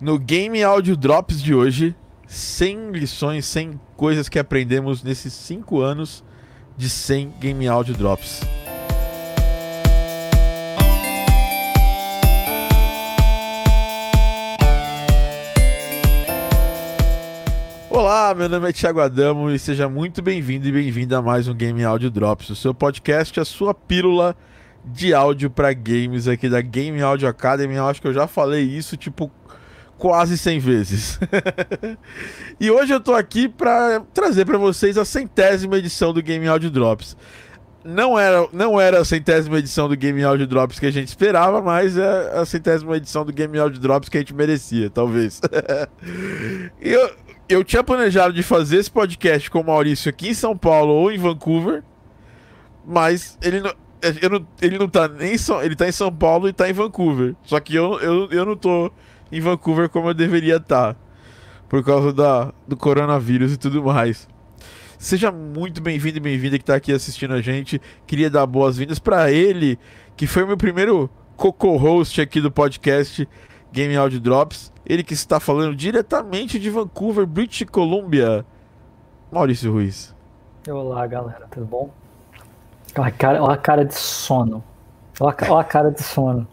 No Game Audio Drops de hoje, 100 lições, 100 coisas que aprendemos nesses 5 anos de 100 Game Audio Drops. Olá, meu nome é Thiago Adamo e seja muito bem-vindo e bem-vinda a mais um Game Audio Drops, o seu podcast, a sua pílula de áudio para games aqui da Game Audio Academy. Eu acho que eu já falei isso tipo quase 100 vezes. e hoje eu tô aqui para trazer para vocês a centésima edição do Game Audio Drops. Não era, não era a centésima edição do Game Audio Drops que a gente esperava, mas é a centésima edição do Game Audio Drops que a gente merecia, talvez. eu, eu tinha planejado de fazer esse podcast com o Maurício aqui em São Paulo ou em Vancouver, mas ele não, não, ele não tá nem em ele tá em São Paulo e tá em Vancouver. Só que eu, eu, eu não tô em Vancouver como eu deveria estar. Tá, por causa da, do coronavírus e tudo mais. Seja muito bem-vindo e bem-vinda que está aqui assistindo a gente. Queria dar boas-vindas para ele, que foi o meu primeiro co-host aqui do podcast Game Audio Drops. Ele que está falando diretamente de Vancouver, British Columbia. Maurício Ruiz. Olá, galera, tudo bom? Olha a cara, olha a cara de sono. Olha a, olha a cara de sono.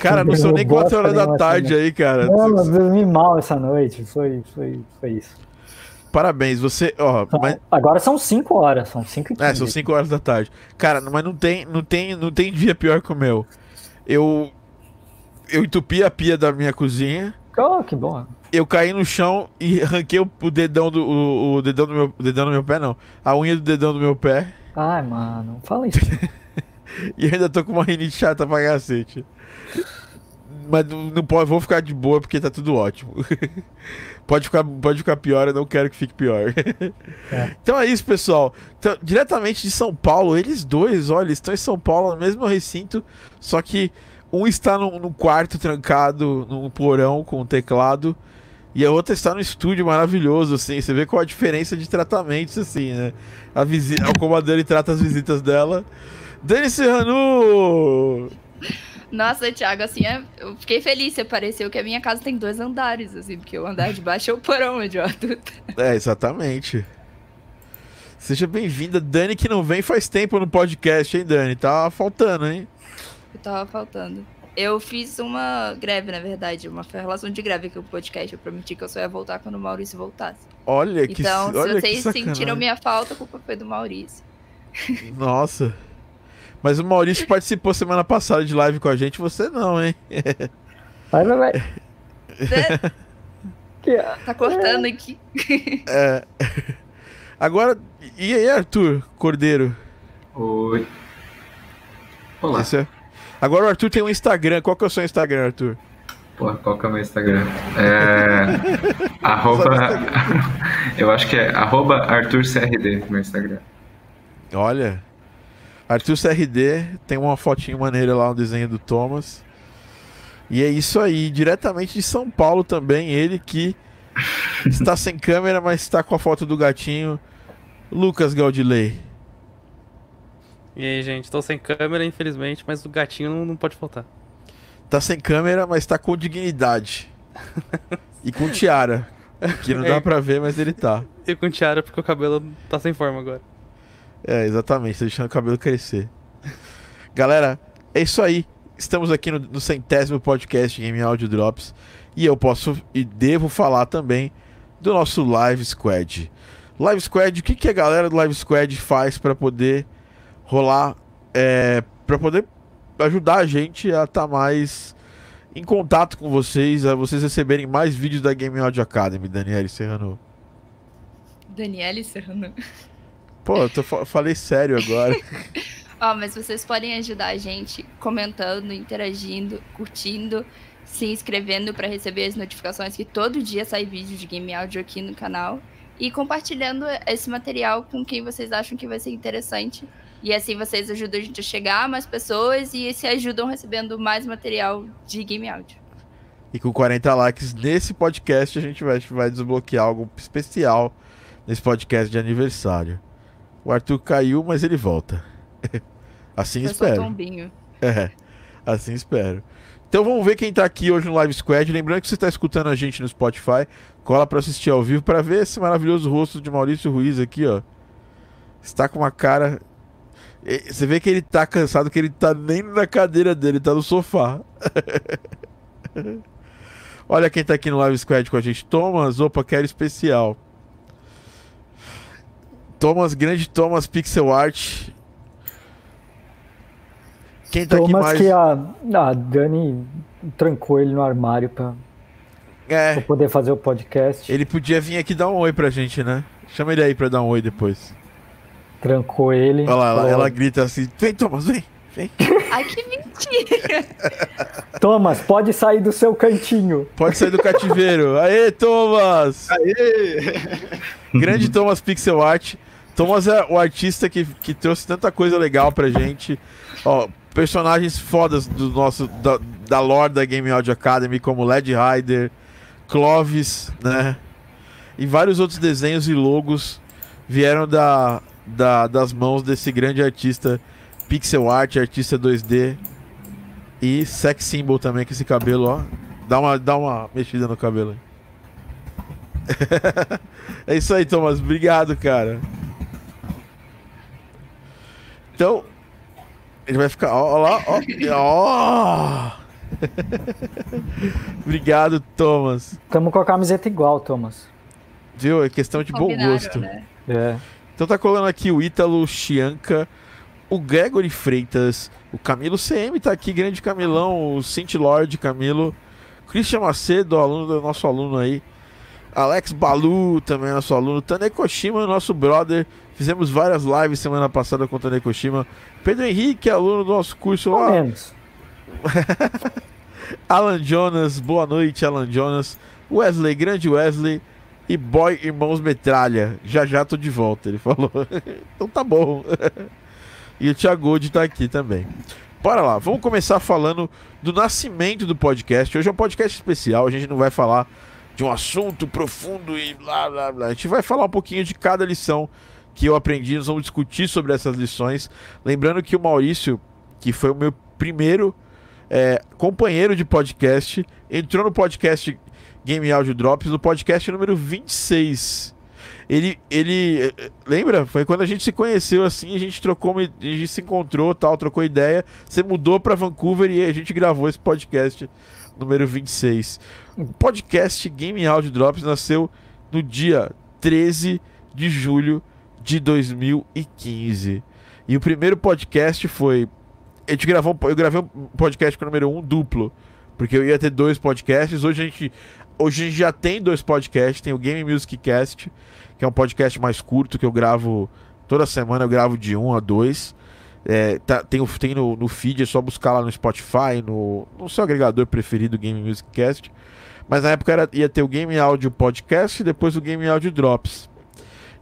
Cara, não são nem 4 horas da tarde aí, cara. Não, eu dormi mal essa noite. Foi, foi, foi isso. Parabéns, você. Ó, mas... Agora são 5 horas, são 5 É, são 5 horas da tarde. Cara, mas não tem, não tem, não tem dia pior que o meu. Eu. Eu entupi a pia da minha cozinha. Oh, que bom. Eu caí no chão e arranquei o, dedão do. O, o, dedão do meu. Dedão do meu pé, não. A unha do dedão do meu pé. Ai, mano, fala isso. e ainda tô com uma rinite chata pra cacete. Mas não pode, vou ficar de boa porque tá tudo ótimo. pode, ficar, pode ficar pior, eu não quero que fique pior. É. Então é isso, pessoal. Então, diretamente de São Paulo, eles dois, olha, estão em São Paulo, no mesmo recinto, só que um está num, num quarto trancado, num porão com um teclado, e a outra está no estúdio maravilhoso, assim. Você vê qual a diferença de tratamentos, assim, né? A visita, o comandante trata as visitas dela. Dani Serrano! Nossa, Thiago, assim, é, eu fiquei feliz. Você pareceu que a minha casa tem dois andares, assim, porque o andar de baixo é o porão adulto. É, exatamente. Seja bem-vinda, Dani, que não vem faz tempo no podcast, hein, Dani? Tá faltando, hein? Eu tava faltando. Eu fiz uma greve, na verdade, uma relação de greve aqui no podcast. Eu prometi que eu só ia voltar quando o Maurício voltasse. Olha que Então, olha se vocês sentiram minha falta, a culpa foi do Maurício. Nossa. Mas o Maurício participou semana passada de live com a gente, você não, hein? Vai, vai, vai. tá cortando aqui. É. Agora, e aí, Arthur Cordeiro? Oi. Olá. É... Agora o Arthur tem um Instagram. Qual que é o seu Instagram, Arthur? Pô, qual que é o meu Instagram? É. arroba. Eu acho que é arroba ArthurCRD, meu Instagram. Olha. Arthur CRD, tem uma fotinho maneira lá no desenho do Thomas. E é isso aí, diretamente de São Paulo também, ele que está sem câmera, mas está com a foto do gatinho, Lucas Gaudilei. E aí, gente, estou sem câmera, infelizmente, mas o gatinho não, não pode faltar. Tá sem câmera, mas tá com dignidade. e com tiara. Que não dá é. pra ver, mas ele tá. E com tiara porque o cabelo tá sem forma agora. É, exatamente, tá deixando o cabelo crescer. Galera, é isso aí. Estamos aqui no, no centésimo podcast Game Audio Drops. E eu posso e devo falar também do nosso Live Squad. Live Squad, o que, que a galera do Live Squad faz para poder rolar, é, para poder ajudar a gente a estar tá mais em contato com vocês, a vocês receberem mais vídeos da Game Audio Academy, Daniele Serrano. Daniele Serrano. Pô, eu tô, falei sério agora. Ó, oh, mas vocês podem ajudar a gente comentando, interagindo, curtindo, se inscrevendo para receber as notificações que todo dia sai vídeo de game áudio aqui no canal e compartilhando esse material com quem vocês acham que vai ser interessante. E assim vocês ajudam a gente a chegar a mais pessoas e se ajudam recebendo mais material de game áudio. E com 40 likes nesse podcast a gente vai, vai desbloquear algo especial nesse podcast de aniversário. O Arthur caiu, mas ele volta. assim Foi espero. É, assim espero. Então vamos ver quem tá aqui hoje no Live Squad. Lembrando que você está escutando a gente no Spotify, cola para assistir ao vivo para ver esse maravilhoso rosto de Maurício Ruiz aqui, ó. Está com uma cara. Você vê que ele tá cansado, que ele tá nem na cadeira dele, tá no sofá. Olha quem tá aqui no Live Squad com a gente. Thomas, opa, quero especial. Thomas, grande Thomas Pixel Art. Quem tá aqui Thomas mais? que a, a Dani trancou ele no armário pra, É. pra poder fazer o podcast. Ele podia vir aqui dar um oi pra gente, né? Chama ele aí pra dar um oi depois. Trancou ele. Olha lá, ela, ela grita assim: Vem, Thomas, vem, vem. Ai, que mentira. Thomas, pode sair do seu cantinho. Pode sair do cativeiro. Aê, Thomas! Grande Thomas Pixel Art. Thomas é o artista que, que trouxe tanta coisa legal pra gente. Ó, personagens fodas do nosso, da, da lore da Game Audio Academy, como Led Rider, Clovis, né? E vários outros desenhos e logos vieram da, da, das mãos desse grande artista pixel art, artista 2D e sex symbol também com esse cabelo, ó. Dá uma, dá uma mexida no cabelo. é isso aí, Thomas. Obrigado, cara. Então, ele vai ficar. Ó, ó lá, ó. ó. Obrigado, Thomas. Tamo com a camiseta igual, Thomas. Viu? É questão de bom gosto. né? É. Então tá colando aqui o Ítalo Chianca, o Gregory Freitas, o Camilo CM tá aqui, grande Camilão, o Saint Lord Camilo, Christian Macedo, aluno do nosso aluno aí, Alex Balu também é nosso aluno, Tane Koshima, nosso brother, fizemos várias lives semana passada com o Tane Koshima, Pedro Henrique, aluno do nosso curso lá, menos. Alan Jonas, boa noite, Alan Jonas. Wesley, grande Wesley. E boy, irmãos metralha. Já já tô de volta, ele falou. então tá bom. e o Thiago Gold tá aqui também. Bora lá, vamos começar falando do nascimento do podcast. Hoje é um podcast especial, a gente não vai falar de um assunto profundo e blá blá blá. A gente vai falar um pouquinho de cada lição que eu aprendi. Nós vamos discutir sobre essas lições. Lembrando que o Maurício, que foi o meu primeiro é, companheiro de podcast, entrou no podcast Game Audio Drops, no podcast número 26. Ele, ele, eh, lembra? Foi quando a gente se conheceu assim, a gente trocou, a gente se encontrou, tal, trocou ideia. Você mudou para Vancouver e a gente gravou esse podcast número 26. O podcast Game Audio Drops nasceu no dia 13 de julho de 2015. E o primeiro podcast foi a gente gravou, eu gravei um podcast com o número um duplo, porque eu ia ter dois podcasts. Hoje a gente, hoje a gente já tem dois podcasts, tem o Game Music Cast, que é um podcast mais curto que eu gravo toda semana, eu gravo de um a dois. É, tá- tem tem no, no feed, é só buscar lá no Spotify, no, no seu agregador preferido, Game Music Cast. Mas na época era, ia ter o Game Audio Podcast e depois o Game Audio Drops.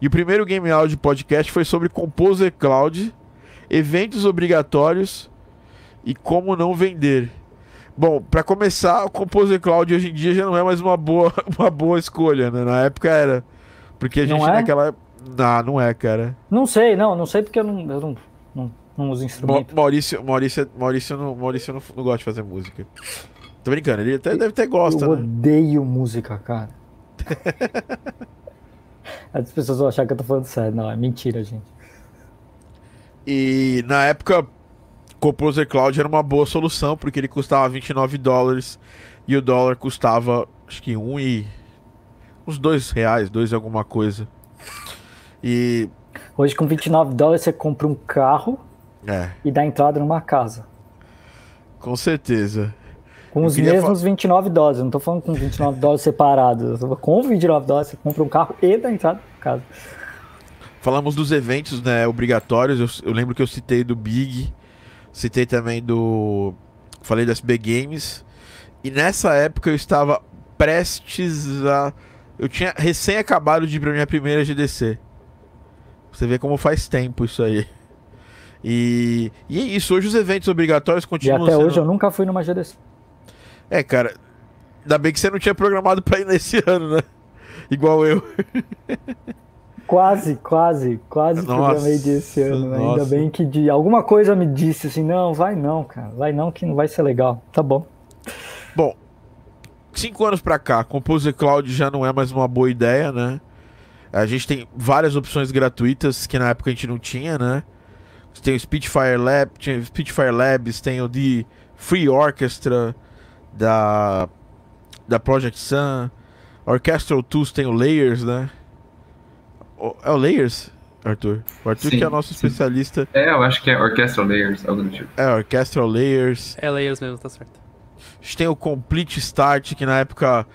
E o primeiro Game Audio Podcast foi sobre Composer Cloud, eventos obrigatórios e como não vender. Bom, para começar, o Composer Cloud hoje em dia já não é mais uma boa, uma boa escolha, né? Na época era. Porque a Não gente é? naquela. Não, não é, cara. Não sei, não, não sei porque eu não, eu não, não, não uso Ma- instrumento. Maurício, Maurício, Maurício, não, Maurício não, não gosta de fazer música. Tô brincando, ele até deve ter gosta, eu né? odeio música, cara. As pessoas vão achar que eu tô falando sério. Não, é mentira, gente. E na época, Composer Cloud era uma boa solução, porque ele custava 29 dólares e o dólar custava, acho que um e. uns dois reais, dois e alguma coisa. E. Hoje, com 29 dólares, você compra um carro É, e dá entrada numa casa. com certeza. Com Eu os mesmos 29 dólares. Eu não tô falando com 29 dólares separados. Com 29 dólares, você compra um carro e dá entrada na casa. Falamos dos eventos né, obrigatórios. Eu, eu lembro que eu citei do Big, citei também do. Falei das B Games. E nessa época eu estava prestes a. Eu tinha recém acabado de ir pra minha primeira GDC. Você vê como faz tempo isso aí. E, e é isso, hoje os eventos obrigatórios E continuam até sendo... hoje eu nunca fui numa GDC. É, cara, ainda bem que você não tinha programado pra ir nesse ano, né? Igual eu. Quase, quase, quase Nossa, programei desse ano. né? Ainda bem que de alguma coisa me disse assim, não, vai não, cara, vai não que não vai ser legal. Tá bom. Bom, cinco anos pra cá, Composer Cloud já não é mais uma boa ideia, né? A gente tem várias opções gratuitas que na época a gente não tinha, né? Tem o Spitfire Lab, tinha Spitfire Labs, tem o de Free Orchestra da da Project Sun, Orchestral Tools tem o Layers, né? O- É o Layers, Arthur? O Arthur Sim, que é nosso sim. especialista. É, eu acho que é Orchestral Layers, algo do tipo. É, Orchestral Layers. É layers mesmo, tá certo. A gente tem o Complete Start, que na época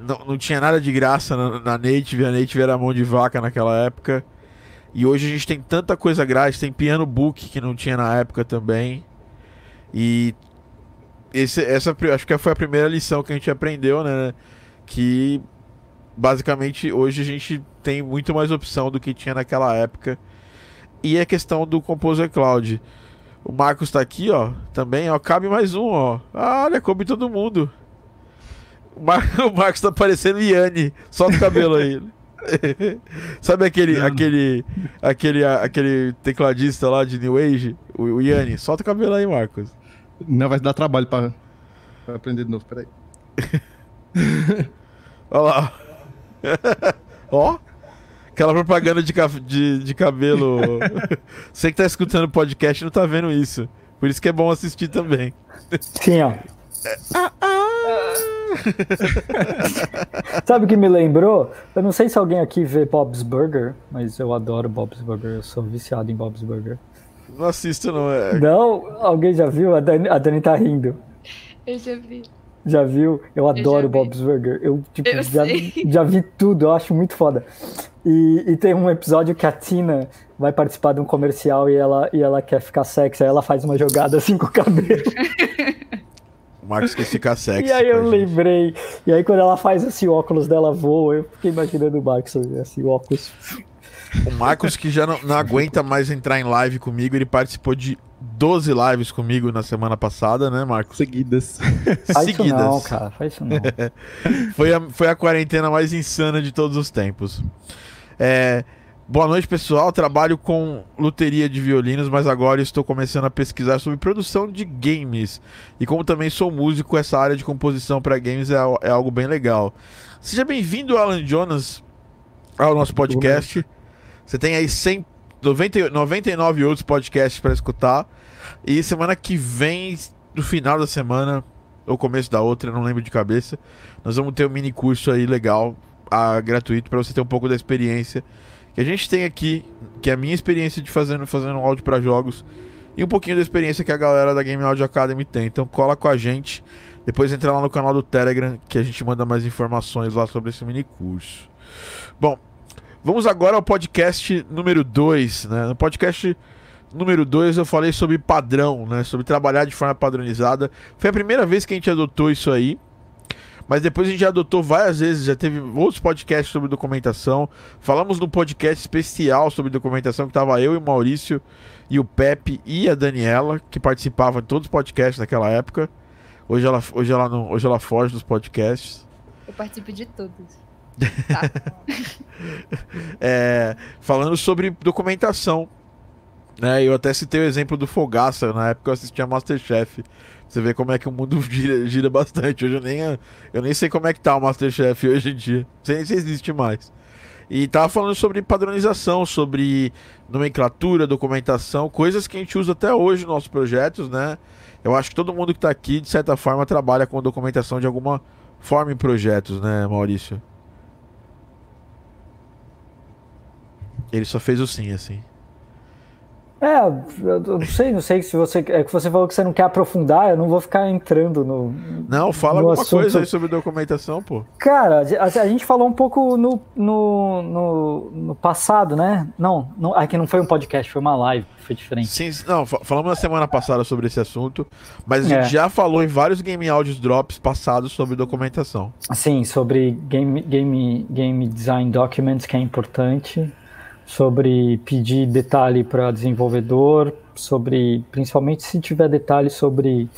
não, não tinha nada de graça na, na Native, a Native era mão de vaca naquela época. E hoje a gente tem tanta coisa grátis, tem Piano Book, que não tinha na época também. E esse, essa acho que foi a primeira lição que a gente aprendeu, né? Que basicamente hoje a gente tem muito mais opção do que tinha naquela época. E a questão do Composer Cloud. O Marcos tá aqui, ó. Também, ó. Cabe mais um, ó. Ah, olha, coube todo mundo. O, Mar... o Marcos tá parecendo Yanni. Solta o cabelo aí. Sabe aquele, aquele, aquele, aquele tecladista lá de New Age? O, o Yanni. Solta o cabelo aí, Marcos. Não, vai dar trabalho pra, pra aprender de novo, peraí. Olha lá. Ó. Aquela propaganda de, de, de cabelo. Você que tá escutando o podcast não tá vendo isso. Por isso que é bom assistir também. Sim, ó. Sabe o que me lembrou? Eu não sei se alguém aqui vê Bob's Burger, mas eu adoro Bob's Burger. Eu sou viciado em Bob's Burger. Não assisto, não. É... Não? Alguém já viu? A Dani, a Dani tá rindo. Eu já vi. Já viu? Eu adoro vi. Bob's Burger. Eu, tipo, Eu já, já vi tudo, eu acho muito foda. E, e tem um episódio que a Tina vai participar de um comercial e ela, e ela quer ficar sexy, aí ela faz uma jogada assim com o cabelo. O Marcos quer ficar sexy. e aí eu gente. lembrei. E aí quando ela faz assim, o óculos dela voa, eu fiquei imaginando o Max assim, o óculos. O Marcos, que já não, não aguenta mais entrar em live comigo, ele participou de 12 lives comigo na semana passada, né, Marcos? Seguidas. Faz isso não, cara, faz isso não. Foi a, foi a quarentena mais insana de todos os tempos. É, boa noite, pessoal. Trabalho com luteria de violinos, mas agora estou começando a pesquisar sobre produção de games. E como também sou músico, essa área de composição para games é, é algo bem legal. Seja bem-vindo, Alan Jonas, ao nosso podcast. Você tem aí 100, 90, 99 outros podcasts para escutar. E semana que vem, no final da semana, ou começo da outra, não lembro de cabeça, nós vamos ter um mini curso aí legal, ah, gratuito, para você ter um pouco da experiência que a gente tem aqui, que é a minha experiência de fazendo, fazendo áudio para jogos, e um pouquinho da experiência que a galera da Game Audio Academy tem. Então cola com a gente, depois entra lá no canal do Telegram, que a gente manda mais informações lá sobre esse mini curso. Bom, vamos agora ao podcast número 2, né? No podcast número 2 eu falei sobre padrão, né? Sobre trabalhar de forma padronizada. Foi a primeira vez que a gente adotou isso aí. Mas depois a gente já adotou várias vezes, já teve outros podcasts sobre documentação. Falamos num podcast especial sobre documentação que tava eu e o Maurício e o Pepe e a Daniela, que participavam de todos os podcasts naquela época. Hoje ela, hoje ela, não, hoje ela foge dos podcasts. Eu participo de todos. Tá. É, falando sobre documentação. Né? Eu até citei o exemplo do Fogaça, na época eu assistia Masterchef. Você vê como é que o mundo gira, gira bastante. Hoje eu nem, eu nem sei como é que tá o Masterchef hoje em dia. Não sei nem se existe mais. E tava falando sobre padronização, sobre nomenclatura, documentação, coisas que a gente usa até hoje nos nossos projetos, né? Eu acho que todo mundo que tá aqui, de certa forma, trabalha com documentação de alguma forma em projetos, né, Maurício? Ele só fez o sim, assim. É, eu não sei, não sei se você. É que você falou que você não quer aprofundar, eu não vou ficar entrando no. Não, fala no alguma assunto. coisa aí sobre documentação, pô. Cara, a, a gente falou um pouco no, no, no, no passado, né? Não, não, aqui não foi um podcast, foi uma live, foi diferente. Sim, não, fa- falamos na semana passada sobre esse assunto, mas a gente É. já falou em vários Game Audios Drops passados sobre documentação. Assim, sobre game, game, game design documents, que é importante, sobre pedir detalhe para desenvolvedor, sobre, principalmente se tiver detalhes sobre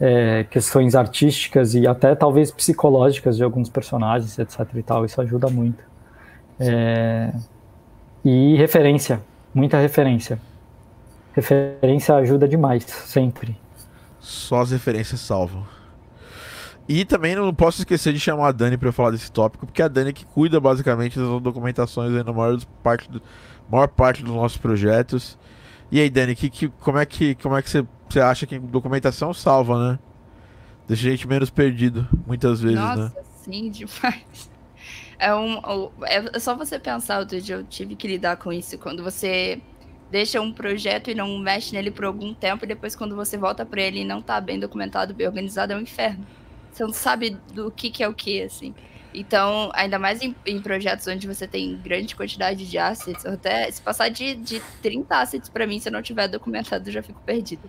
é, questões artísticas e até talvez psicológicas de alguns personagens, etc e tal, isso ajuda muito. É, e referência, muita referência. Referência ajuda demais, sempre. Só as referências salvam. E também não posso esquecer de chamar a Dani para falar desse tópico, porque é a Dani que cuida basicamente das documentações aí na maior parte, do, maior parte dos nossos projetos. E aí, Dani, que, que, como é que, como é que você, acha que documentação salva, né? Deixa a gente menos perdido, muitas vezes, Nossa, né? sim, demais. É, um, é só você pensar, outro dia eu tive que lidar com isso. Quando você deixa um projeto e não mexe nele por algum tempo, e depois quando você volta para ele e não tá bem documentado, bem organizado, é um inferno. Você não sabe do que, que é o que, assim. Então, ainda mais em, em, projetos onde você tem grande quantidade de assets, até se passar de, de 30 assets para mim, se eu não tiver documentado, eu já fico perdido.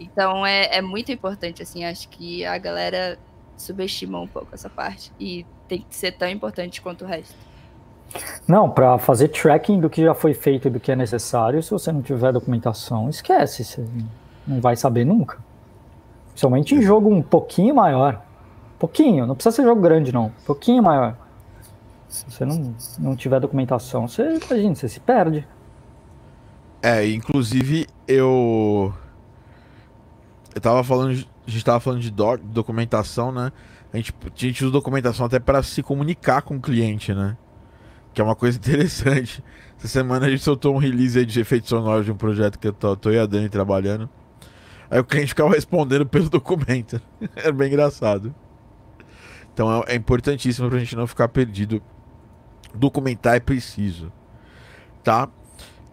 Então, é, é muito importante, assim, acho que a galera subestima um pouco essa parte. E tem que ser tão importante quanto o resto. Não, para fazer tracking do que já foi feito e do que é necessário, se você não tiver documentação, esquece, você não vai saber nunca. Principalmente em jogo um pouquinho maior. Pouquinho, não precisa ser jogo grande, não. Pouquinho maior. Se você não, não tiver documentação, você imagina, você se perde. É, inclusive eu. Eu tava falando. A gente tava falando de do, documentação, né? A gente, a gente usa documentação até para se comunicar com o cliente, né? Que é uma coisa interessante. Essa semana a gente soltou um release de efeitos sonoros de um projeto que eu tô, tô e a Dani trabalhando. Aí o cliente ficava respondendo pelo documento. Era bem engraçado. Então é, é importantíssimo pra gente não ficar perdido. Documentar é preciso. Tá?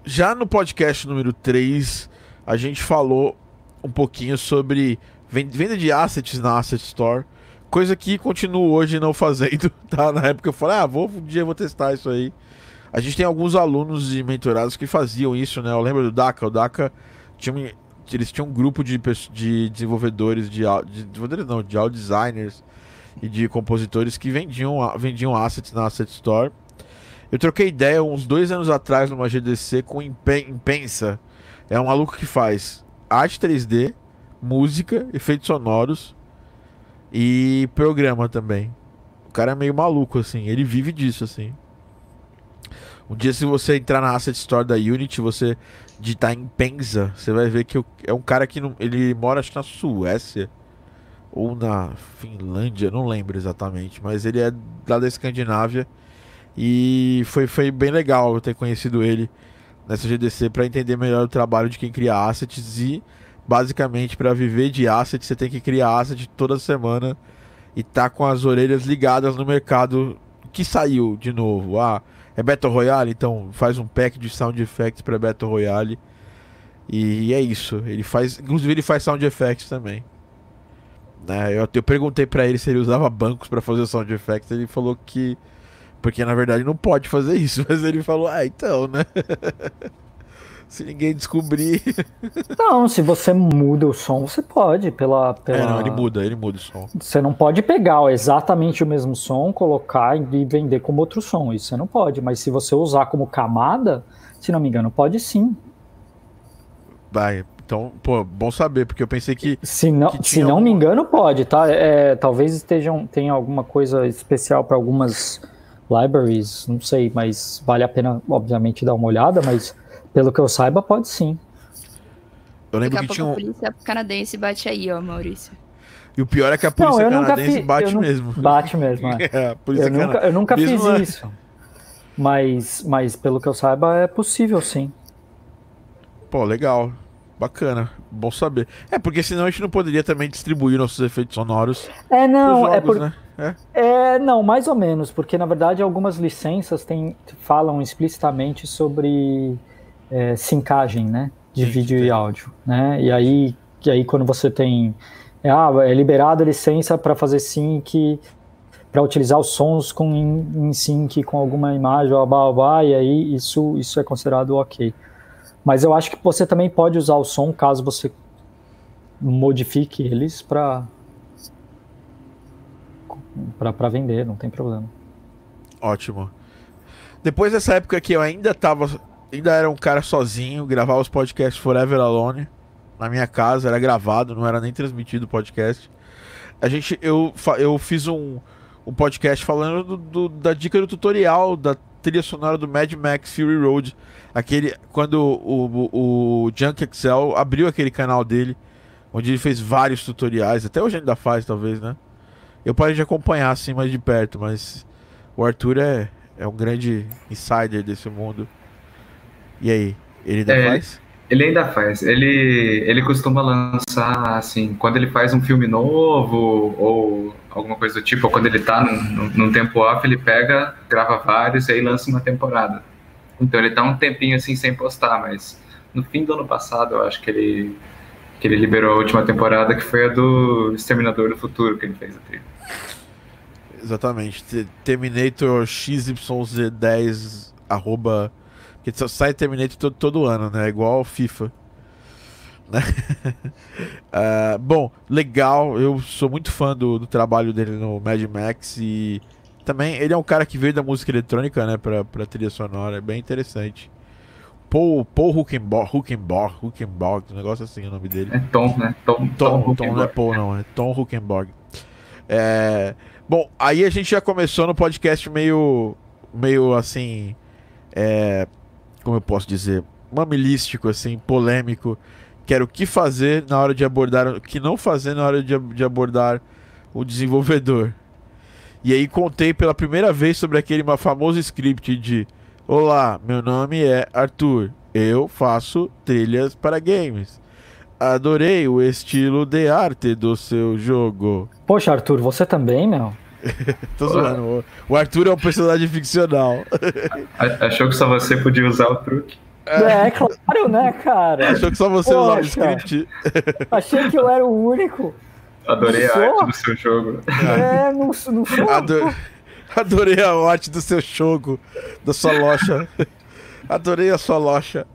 Já no podcast número 3, a gente falou um pouquinho sobre venda de assets na Asset Store. Coisa que continuo hoje não fazendo, tá? Na época eu falei, ah, vou, um dia eu vou testar isso aí. A gente tem alguns alunos e mentorados que faziam isso, né? Eu lembro do DACA. O DACA tinha, eles tinham um grupo de, de desenvolvedores, de, de desenvolvedores não, de audio designers e de compositores que vendiam, vendiam assets na Asset Store. Eu troquei ideia uns dois anos atrás numa GDC com Impensa. É um maluco que faz arte 3D, música, efeitos sonoros e programa também. O cara é meio maluco, assim. Ele vive disso, assim. Um dia, se você entrar na Asset Store da Unity, você digitar em Penza, você vai ver que é um cara que não, ele mora, acho, na Suécia ou na Finlândia, não lembro exatamente, mas ele é lá da Escandinávia e foi, foi bem legal eu ter conhecido ele nessa GDC para entender melhor o trabalho de quem cria assets e basicamente para viver de assets você tem que criar asset toda semana e tá com as orelhas ligadas no mercado que saiu de novo. Ah, é Battle Royale, então faz um pack de sound effects para Battle Royale. E é isso. Ele faz, inclusive ele faz sound effects também. Né? Eu, eu perguntei para ele se ele usava bancos para fazer sound effects, ele falou que porque na verdade não pode fazer isso, mas ele falou: "Ah, então, né? se ninguém descobrir". Não, se você muda o som, você pode pela pela É, não, ele muda, ele muda o som. Você não pode pegar exatamente o mesmo som, colocar e vender como outro som, isso você não pode, mas se você usar como camada, se não me engano, pode sim. Vai, então, pô, bom saber, porque eu pensei que. Se não, que se não me engano, pode, tá? É, talvez estejam, tenha alguma coisa especial para algumas libraries, não sei, mas vale a pena, obviamente, dar uma olhada, mas pelo que eu saiba, pode sim. Eu lembro Daqui a que tinha um. a polícia canadense bate aí, ó, Maurício. E o pior é que a Não, polícia nunca canadense fiz. bate eu mesmo. Bate mesmo, é. É, a polícia Eu nunca, eu nunca fiz mesmo é- isso. Mas, mas pelo que eu saiba, é possível sim. Pô, legal. Bacana. Bom saber. É, porque senão a gente não poderia também distribuir nossos efeitos sonoros É, não, é jogos, por, né? É. É, não, mais ou menos, porque na verdade algumas licenças tem, falam explicitamente sobre é, sincagem, né, de Sim, vídeo tem. e áudio, né, e aí, e aí quando você tem, é, ah, é liberada a licença para fazer sync, para utilizar os sons com, em, em sync com alguma imagem, blá, blá, blá, e aí isso, isso é considerado ok. Mas eu acho que você também pode usar o som caso você modifique eles para para vender, não tem problema. Ótimo. Depois dessa época que eu ainda tava. Ainda era um cara sozinho, gravava os podcasts Forever Alone. Na minha casa, era gravado, não era nem transmitido o podcast. A gente. Eu, eu fiz um, um podcast falando do- do- da dica do tutorial da trilha sonora do Mad Max Fury Road. Aquele. Quando o, o, o Junk Excel abriu aquele canal dele, onde ele fez vários tutoriais, até hoje ainda faz, talvez, né? Eu parei de acompanhar assim mais de perto, mas o Arthur é, é um grande insider desse mundo. E aí, ele ainda É, faz? Ele ainda faz. Ele, ele costuma lançar, assim, quando ele faz um filme novo ou alguma coisa do tipo, ou quando ele tá num, num- tempo off, ele pega, grava vários e aí lança uma temporada. Então ele tá um tempinho assim sem postar, mas no fim do ano passado eu acho que ele, que ele liberou a última temporada, que foi a do Exterminador do Futuro que ele fez a trilha. Exatamente. Te- Terminator XYZ10 arroba. Porque só sai Terminator todo, todo ano, né? Igual FIFA. Ah, bom, legal. Eu sou muito fã do, do trabalho dele no Mad Max e também ele é um cara que veio da música eletrônica, né? Pra, pra trilha sonora. É bem interessante. Paul, Paul Huckenborg, Huckenborg, Huckenborg, um negócio assim é o nome dele. É Tom, né? Tom, Tom, Tom, não é. Paul, não, é Tom Huckenborg. É, bom, aí a gente já começou no podcast meio, meio assim, é, como eu posso dizer, mamilístico, assim, polêmico, que era o que fazer na hora de abordar, o que não fazer na hora de, de abordar o desenvolvedor. E aí contei pela primeira vez sobre aquele famoso script de Olá, meu nome é Arthur, eu faço trilhas para games. Adorei o estilo de arte do seu jogo. Poxa, Arthur, você também, meu? Tô zoando. o- Arthur é um personagem ficcional. Achou que só você podia usar o truque? É, claro, né, cara? Achou que só você usava o Poxa. script? Achei que eu era o único. Adorei a Só? arte do seu jogo. É, não, não sou. Ado- Adorei a arte do seu jogo, da sua loja. Adorei a sua loja.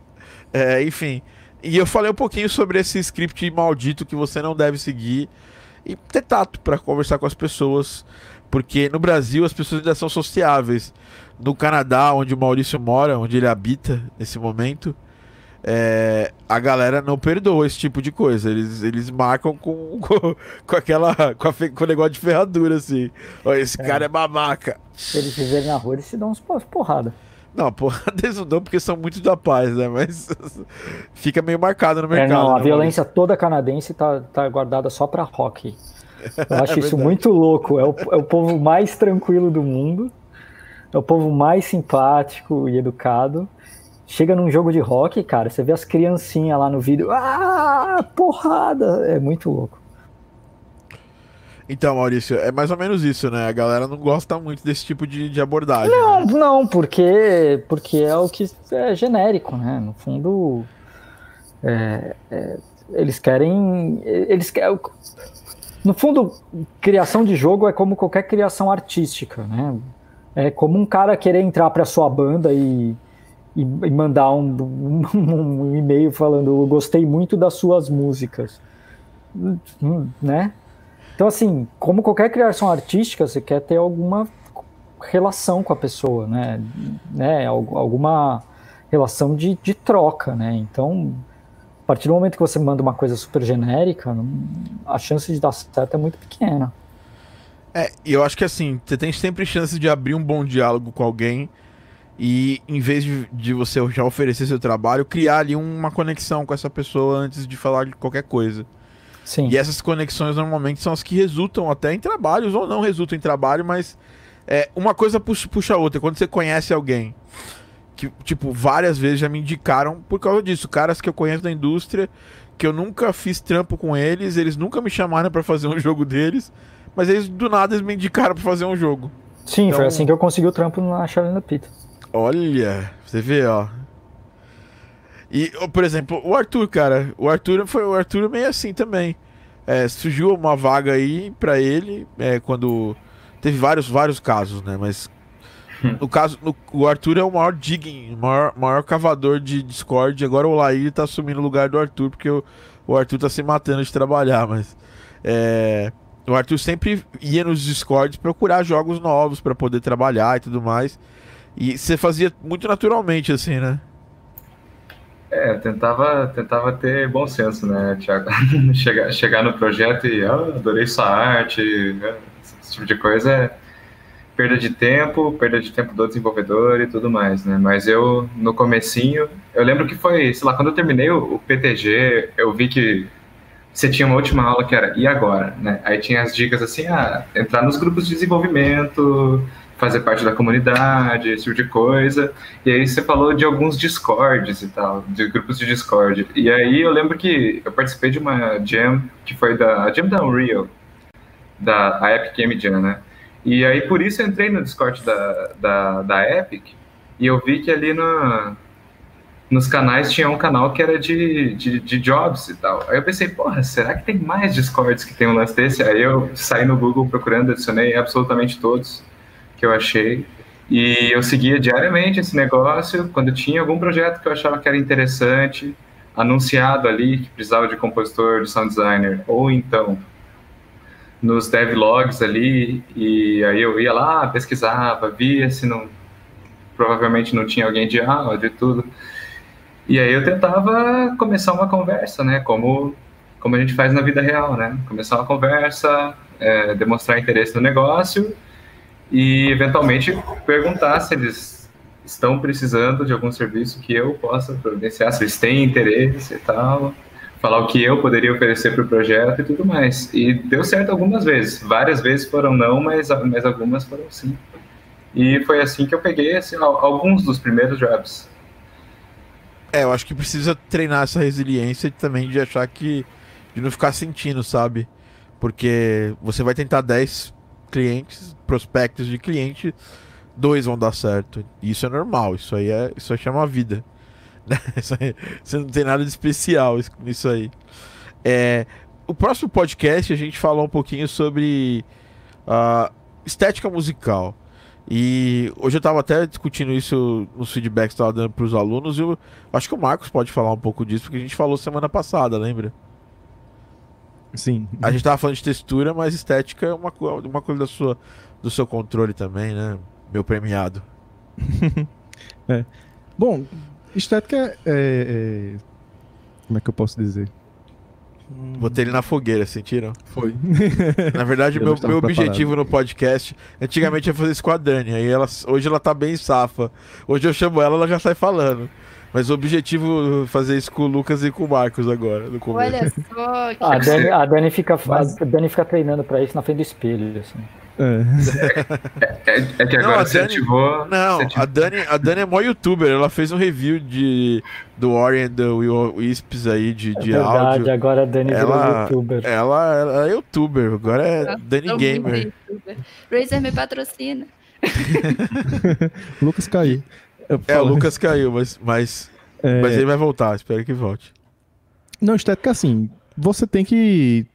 É, enfim. E eu falei um pouquinho sobre esse script maldito que você não deve seguir e ter tato para conversar com as pessoas, porque no Brasil as pessoas ainda são sociáveis. No Canadá, onde o Maurício mora, onde ele habita nesse momento, é, a galera não perdoa esse tipo de coisa. Eles, eles marcam com, com, com aquela. Com, fe- com o negócio de ferradura, assim. Ó, esse cara é babaca. Se eles viverem na rua, eles se dão uns por- porrada. Não, porra, eles não dão porque são muito da paz, né? Mas fica meio marcado no É, mercado. não, a né, violência toda canadense tá, tá guardada só pra rock. Eu acho isso verdade. muito louco. É o, é o povo mais tranquilo do mundo. É o povo mais simpático e educado. Chega num jogo de rock, cara, você vê as criancinhas lá no vídeo. Ah, porrada! É muito louco. Então, Maurício, é mais ou menos isso, né? A galera não gosta muito desse tipo de, de abordagem. Não, né? não, porque, porque é o que é genérico, né? No fundo, é, é, eles querem. Eles querem. No fundo, criação de jogo é como qualquer criação artística, né? É como um cara querer entrar para sua banda e, e, e mandar um, um, um e-mail falando gostei muito das suas músicas, né? Então, assim, como qualquer criação artística, você quer ter alguma relação com a pessoa, né? né? Al- Alguma relação de, de troca, né? Então, partir do momento que você manda uma coisa super genérica, não- a chance de dar certo é muito pequena. É, e eu acho que assim, você tem sempre chance de abrir um bom diálogo com alguém e, em vez de, de você já oferecer seu trabalho, criar ali uma conexão com essa pessoa antes de falar de qualquer coisa. Sim. E essas conexões normalmente são as que resultam até em trabalhos ou não resultam em trabalho, mas é, uma coisa puxa, puxa a outra. Quando você conhece alguém que, tipo, várias vezes já me indicaram por causa disso, caras que eu conheço da indústria, que eu nunca fiz trampo com eles, eles nunca me chamaram pra fazer um jogo deles, mas eles do nada eles me indicaram pra fazer um jogo. Sim, Então- foi assim que eu consegui o trampo na Charlie Pita. Olha, você vê, ó. E, por exemplo, o Arthur, cara, o Arthur foi o Arthur meio assim também. É, surgiu uma vaga aí pra ele, é, quando teve vários vários casos, né? Mas no caso, no- o Arthur é o maior digging, maior, maior cavador de Discord. Agora o Laí tá assumindo o lugar do Arthur porque o, o Arthur tá se matando de trabalhar, mas é, o Arthur sempre ia nos Discords procurar jogos novos pra poder trabalhar e tudo mais. E você fazia muito naturalmente, assim, né? É, tentava, tentava ter bom senso, né, Thiago? chegar, chegar no projeto e, ah, adorei sua arte, né? esse tipo de coisa é perda de tempo, perda de tempo do desenvolvedor e tudo mais, né? Mas eu, no comecinho, eu lembro que foi, sei lá, quando eu terminei o, PTG, eu vi que você tinha uma última aula que era e agora, né? Aí tinha as dicas assim, ah, entrar nos grupos de desenvolvimento, fazer parte da comunidade, esse tipo de coisa. E aí você falou de alguns discords e tal, de grupos de Discord. E aí eu lembro que eu participei de uma jam que foi da a jam da Unreal, da a Epic Game Jam, né? E aí por isso eu entrei no Discord da, da, da Epic e eu vi que ali no, nos canais tinha um canal que era de, de, de, jobs e tal. Aí eu pensei, porra, será que tem mais Discords que tem um lance desse? Aí eu saí no Google procurando, adicionei absolutamente todos que eu achei. E eu seguia diariamente esse negócio. Quando tinha algum projeto que eu achava que era interessante, anunciado ali que precisava de compositor, de sound designer, ou então nos devlogs ali, e aí eu ia lá, pesquisava, via se não. Provavelmente não tinha alguém de áudio e tudo. E aí eu tentava começar uma conversa, né? Como, como a gente faz na vida real, né? Começar uma conversa, é, demonstrar interesse no negócio e eventualmente perguntar se eles estão precisando de algum serviço que eu possa providenciar, se eles têm interesse e tal, falar o que eu poderia oferecer para o projeto e tudo mais. E deu certo algumas vezes, várias vezes foram não, mas, mas algumas foram sim. E foi assim que eu peguei assim, alguns dos primeiros jobs. É, eu acho que precisa treinar essa resiliência também de achar que. de não ficar sentindo, sabe? Porque você vai tentar 10 clientes, prospectos de cliente, dois vão dar certo. Isso é normal, isso aí é. Isso aí chama vida. Isso não tem nada de especial nisso aí. É, o próximo podcast a gente falou um pouquinho sobre uh, estética musical. E hoje eu estava até discutindo isso nos feedbacks que eu dando para os alunos. E eu acho que o Marcos pode falar um pouco disso, porque a gente falou semana passada, lembra? Sim. A gente estava falando de textura, mas estética é uma, uma coisa da sua, do seu controle também, né? Meu premiado. é. Bom, estética é, é, Como é que eu posso dizer? Botei ele na fogueira, sentiram? Foi. Na verdade, meu, meu objetivo no podcast, antigamente, é fazer isso com a Dani. Aí ela, hoje ela tá bem safa. Hoje eu chamo ela, ela já sai falando. Mas o objetivo é fazer isso com o Lucas e com o Marcos agora, no começo. Olha só. Que... A, Dani, a, Dani fica, Mas... a Dani fica treinando pra isso na frente do espelho, assim. É. é, é, que agora não, você Dani, ativou. Não, ativou. A, Dani, a Dani é mó youtuber. Ela fez um review de, do Ori and the Wisps aí de, de é verdade, áudio. agora a Dani ela, virou youtuber. Ela, ela é youtuber, agora é Nossa, Dani Gamer. Razer me patrocina. Lucas caiu. É, o Lucas caiu, mas, mas, é... mas ele vai voltar. Espero que volte. Não, estética assim. Você tem que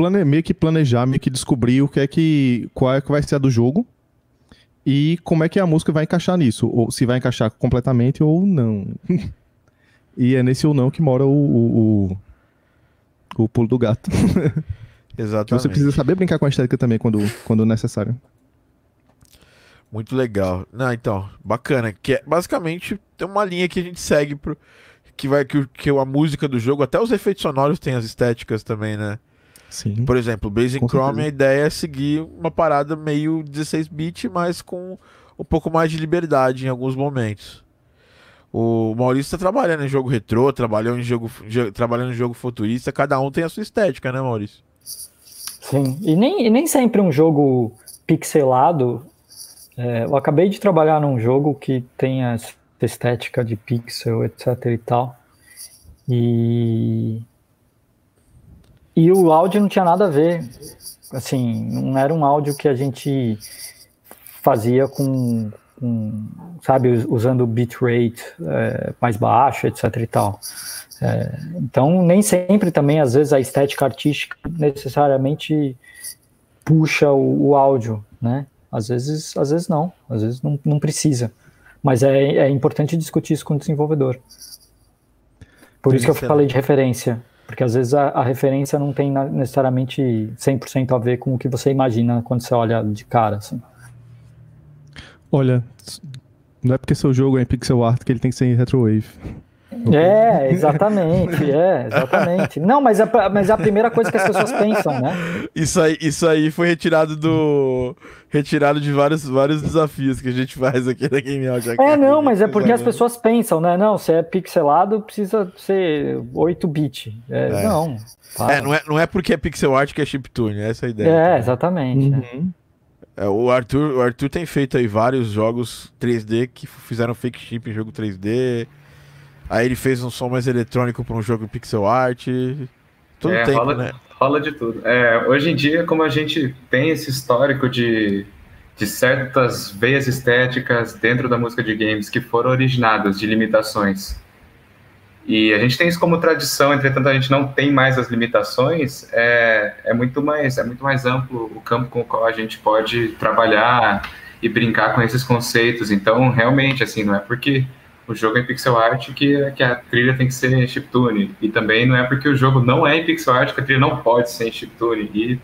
plane, meio que planejar, meio que descobrir o que é que. qual é que vai ser a do jogo. E como é que a música vai encaixar nisso. Ou se vai encaixar completamente ou não. e é nesse ou não que mora o, o, o, o pulo do gato. Exatamente. Você precisa saber brincar com a estética também quando, quando necessário. Muito legal. Não, então, bacana. Que é, basicamente tem uma linha que a gente segue pro, que vai que, que a música do jogo, até os efeitos sonoros tem as estéticas também, né? Sim. Por exemplo, Blazing Chrome, a ideia é seguir uma parada meio 16-bit, mas com um pouco mais de liberdade em alguns momentos. O Maurício está trabalhando em jogo retrô, trabalhando em jogo, trabalhando em jogo futurista, cada um tem a sua estética, né, Maurício? Sim, e nem, e nem sempre um jogo pixelado. É, eu acabei de trabalhar num jogo que tem essa estética de pixel, etc e tal. E e o áudio não tinha nada a ver. Assim, não era um áudio que a gente fazia com, com sabe, usando bitrate é, mais baixo, etc e tal. É, então, nem sempre também, às vezes, a estética artística necessariamente puxa o, o, áudio, né? Às vezes, às vezes não, às vezes não, não precisa. Mas é, é importante discutir isso com o desenvolvedor. Por isso que eu falei de referência. Porque às vezes a, a referência não tem necessariamente 100% a ver com o que você imagina quando você olha de cara, assim. Olha, não é porque seu jogo é em pixel art que ele tem que ser em retrowave. É, exatamente, é, exatamente. Não, mas é, mas é a primeira coisa que as pessoas pensam, né? Isso aí, isso aí foi retirado do. Retirado de vários, vários desafios que a gente faz aqui na Game Out. É, não, mas é porque as pessoas pensam, né? Não, se é pixelado, precisa ser 8-bit. É, é. Não. É, não é, não é porque é pixel art que é chiptune, essa é a ideia. É, então. exatamente. Uhum. É, o, Arthur, o Arthur tem feito aí vários jogos 3D que fizeram fake chip em jogo 3D. Aí ele fez um som mais eletrônico para um jogo pixel art. Tudo é, tempo, rola, né? Rola de tudo. É, hoje em dia, como a gente tem esse histórico de, de certas veias estéticas dentro da música de games que foram originadas de limitações e a gente tem isso como tradição, entretanto a gente não tem mais as limitações, é, é, muito, mais, é muito mais amplo o campo com o qual a gente pode trabalhar e brincar com esses conceitos. Então, realmente, assim, não é porque o jogo é em pixel art que, que a trilha tem que ser em chiptune. E também não é porque o jogo não é em pixel art que a trilha não pode ser em chiptune. E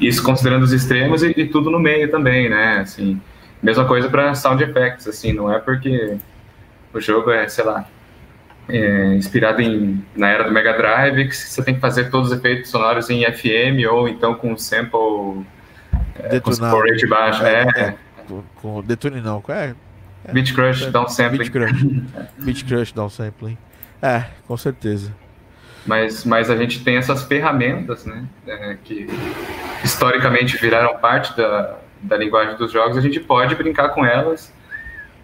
isso considerando os extremos e, e tudo no meio também, né? Assim, mesma coisa para sound effects, assim, não é porque o jogo é, sei lá, é, inspirado em, na era do Mega Drive, que você tem que fazer todos os efeitos sonoros em FM ou então com sample é, com rate baixo. É, é. Com, com detune não, é? É Beat Crush, downsampling. Beat Crush, Beat Crush, downsampling. É, com certeza. Mas, mas a gente tem essas ferramentas, né, é, que historicamente viraram parte da, da linguagem dos jogos, a gente pode brincar com elas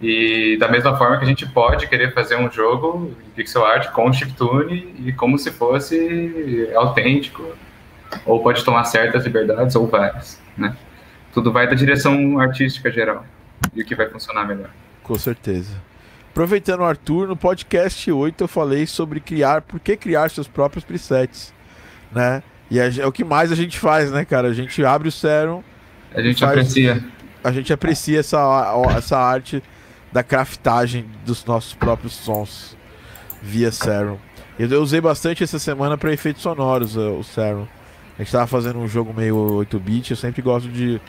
e da mesma forma que a gente pode querer fazer um jogo em pixel art com chiptune e como se fosse autêntico, ou pode tomar certas liberdades ou várias, né? Tudo vai da direção artística geral e o que vai funcionar melhor. Com certeza. Aproveitando o Arthur, no podcast 8 eu falei sobre criar, por que criar seus próprios presets, né? E é, é o que mais a gente faz, né, cara? A gente abre o Serum. A gente faz, aprecia. A gente aprecia essa, essa arte da craftagem dos nossos próprios sons via Serum. Eu usei bastante essa semana para efeitos sonoros o Serum. A gente estava fazendo um jogo meio 8-bit, eu sempre gosto de,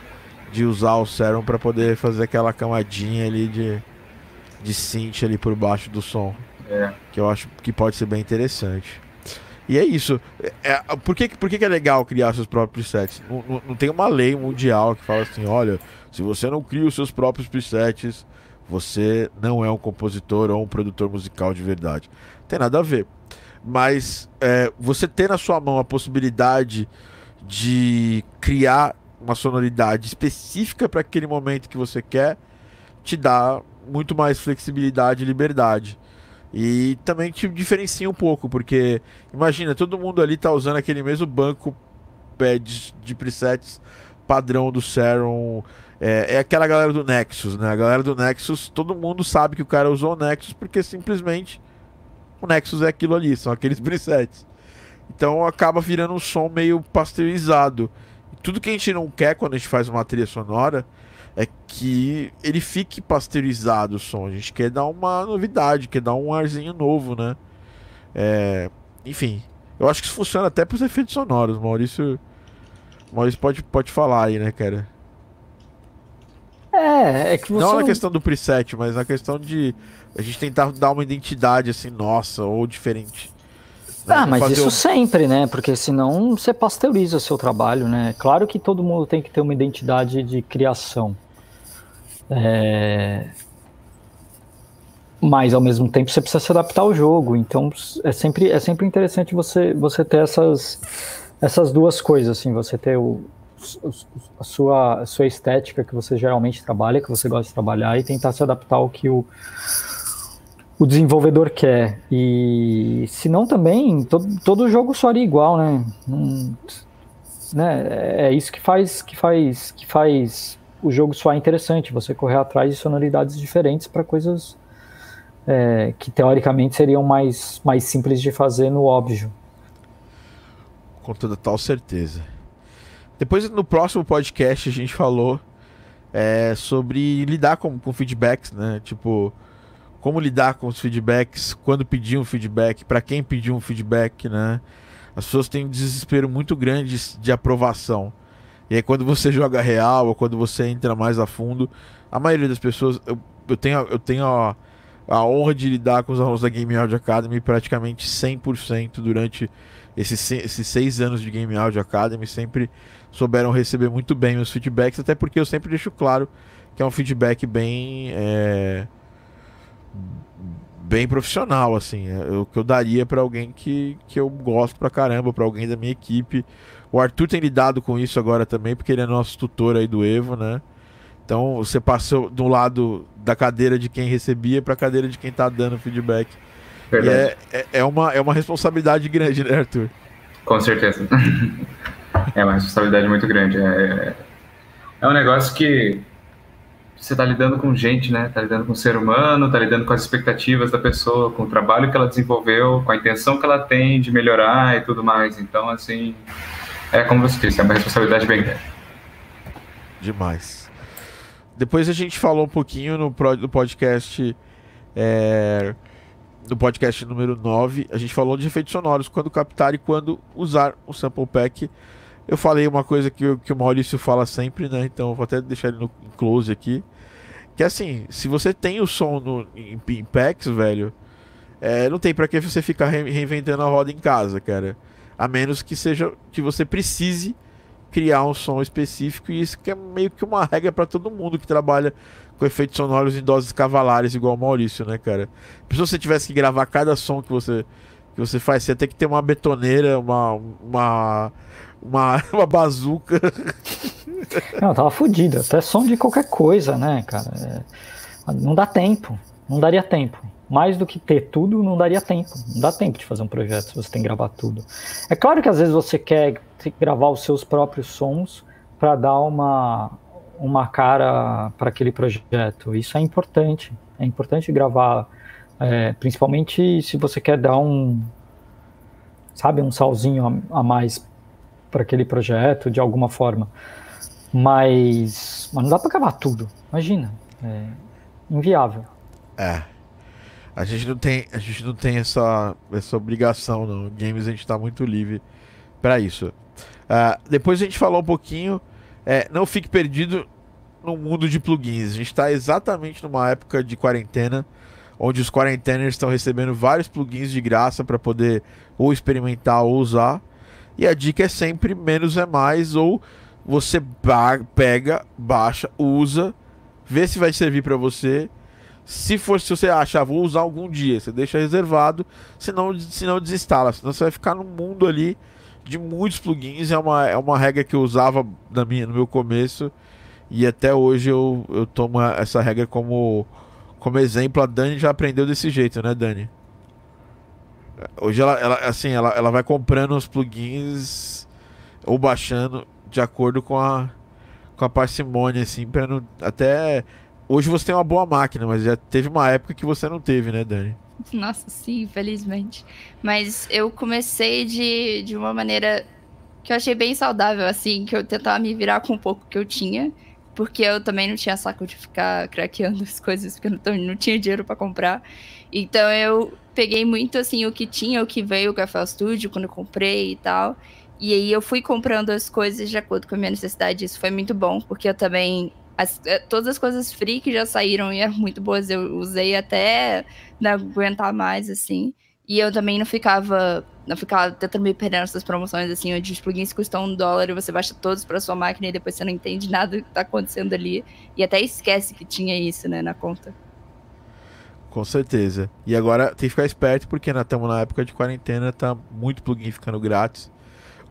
de usar o Serum para poder fazer aquela camadinha ali de, de synth ali por baixo do som. É. Que eu acho que pode ser bem interessante. E é isso. É, é por que, por que é legal criar seus próprios presets? Não, não, não, tem uma lei mundial que fala assim: olha, se você não cria os seus próprios presets, você não é um compositor ou um produtor musical de verdade. Tem nada a ver. Mas é, você ter na sua mão a possibilidade de criar uma sonoridade específica para aquele momento que você quer, te dá muito mais flexibilidade e liberdade. E também te diferencia um pouco, porque imagina, todo mundo ali tá usando aquele mesmo banco de, de presets padrão do Serum é, é, aquela galera do Nexus, né? A galera do Nexus, todo mundo sabe que o cara usou o Nexus porque simplesmente o Nexus é aquilo ali, são aqueles presets. Então acaba virando um som meio pasteurizado. E tudo que a gente não quer quando a gente faz uma trilha sonora é que ele fique pasteurizado o som. A gente quer dar uma novidade, quer dar um arzinho novo, né? É... Enfim, eu acho que isso funciona até para os efeitos sonoros. Maurício, Maurício pode, pode falar aí, né, cara? É, é que você. Não na questão do preset, mas na questão de a gente tentar dar uma identidade assim, nossa, ou diferente. Né? Ah, mas isso sempre, né? Porque senão você pasteuriza o seu trabalho, né? Claro que todo mundo tem que ter uma identidade de criação. É... Mas ao mesmo tempo você precisa se adaptar ao jogo. Então é sempre, é sempre interessante você, você ter essas, essas duas coisas, assim, você ter o, a sua, a sua estética que você geralmente trabalha, que você gosta de trabalhar, e tentar se adaptar ao que o, o desenvolvedor quer. E se não também, todo, todo jogo soaria igual, né? né? É isso que faz, que faz, que faz o jogo soar interessante, você correr atrás de sonoridades diferentes para coisas é, que teoricamente seriam mais, mais simples de fazer no óbvio. Com toda tal certeza. Depois, no próximo podcast, a gente falou é, sobre lidar com, com feedbacks, né? Tipo, como lidar com os feedbacks, quando pedir um feedback, para quem pedir um feedback, né? As pessoas têm um desespero muito grande de aprovação. E aí, quando você joga real ou quando você entra mais a fundo, a maioria das pessoas. Eu, eu tenho, eu tenho a, a honra de lidar com os alunos da Game Audio Academy praticamente 100% durante esses, esses seis anos de Game Audio Academy. Sempre souberam receber muito bem os feedbacks, até porque eu sempre deixo claro que é um feedback bem. É, bem profissional, assim. É o que eu daria para alguém que, que eu gosto pra caramba, para alguém da minha equipe. O Arthur tem lidado com isso agora também, porque ele é nosso tutor aí do Evo, né? Então você passou do lado da cadeira de quem recebia para a cadeira de quem está dando feedback. É, é, é, uma, é uma responsabilidade grande, né, Arthur? Com certeza. é uma responsabilidade muito grande. É, é um negócio que você está lidando com gente, né? Está lidando com o ser humano, está lidando com as expectativas da pessoa, com o trabalho que ela desenvolveu, com a intenção que ela tem de melhorar e tudo mais. Então, assim, é como você disse, é uma responsabilidade bem grande. Demais. Depois a gente falou um pouquinho no, podcast. É, no podcast número 9, a gente falou de efeitos sonoros, quando captar e quando usar o sample pack. Eu falei uma coisa que, que o Maurício fala sempre, né? Então vou até deixar ele no close aqui. Que assim, se você tem o som no, em, em packs, velho, é, não tem para que você ficar re reinventando a roda em casa, cara. A menos que seja que você precise criar um som específico e isso que é meio que uma regra para todo mundo que trabalha com efeitos sonoros em doses cavalares igual o Maurício, né, cara? Se você tivesse que gravar cada som que você que você faz, você ia ter que ter uma betoneira, uma uma uma, uma bazuca. Não, tava fodido, até som de qualquer coisa, né, cara? É, não dá tempo, não daria tempo mais do que ter tudo, não daria tempo. Não dá tempo de fazer um projeto se você tem que gravar tudo. É claro que às vezes você quer gravar os seus próprios sons para dar uma, uma cara para aquele projeto. Isso é importante. É importante gravar, é, principalmente se você quer dar um, sabe, um salzinho a, a mais para aquele projeto de alguma forma. Mas, mas não dá para gravar tudo. Imagina, é inviável. É. A gente não tem, a gente não tem essa, essa obrigação, não. Games a gente está muito livre para isso. Uh, depois a gente falou um pouquinho. É, não fique perdido no mundo de plugins. A gente está exatamente numa época de quarentena, onde os quarenteners estão recebendo vários plugins de graça para poder ou experimentar ou usar. E a dica é sempre menos é mais, ou você ba pega, baixa, usa, vê se vai servir para você se for, se você acha, ah, vou usar algum dia, você deixa reservado, senão, senão desinstala. Senão você vai ficar no mundo ali de muitos plugins. É uma, é uma regra que eu usava na minha, no meu começo. E até hoje eu, eu tomo essa regra como, como exemplo. A Dani já aprendeu desse jeito, né, Dani? Hoje ela, ela assim, ela, ela vai comprando os plugins ou baixando de acordo com a, com a parcimônia, assim, para não até Hoje você tem uma boa máquina, mas já teve uma época que você não teve, né, Dani? Nossa, sim, infelizmente. Mas eu comecei de, de uma maneira que eu achei bem saudável, assim, que eu tentava me virar com um pouco que eu tinha, porque eu também não tinha saco de ficar craqueando as coisas, porque eu não, não tinha dinheiro para comprar. Então eu peguei muito, assim, o que tinha, o que veio com a FL Studio, quando eu comprei e tal. E aí eu fui comprando as coisas de acordo com a minha necessidade. Isso foi muito bom, porque eu também as, eh, todas as coisas free que já saíram e eram muito boas, eu usei até não aguentar mais, assim. E eu também não ficava, não ficava tentando me perder nessas promoções, assim, onde os plugins custam um dólar e você baixa todos para sua máquina e depois você não entende nada do que tá acontecendo ali. E até esquece que tinha isso, né, na conta. Com certeza. E agora tem que ficar esperto porque estamos na época de quarentena, tá muito plugin ficando grátis.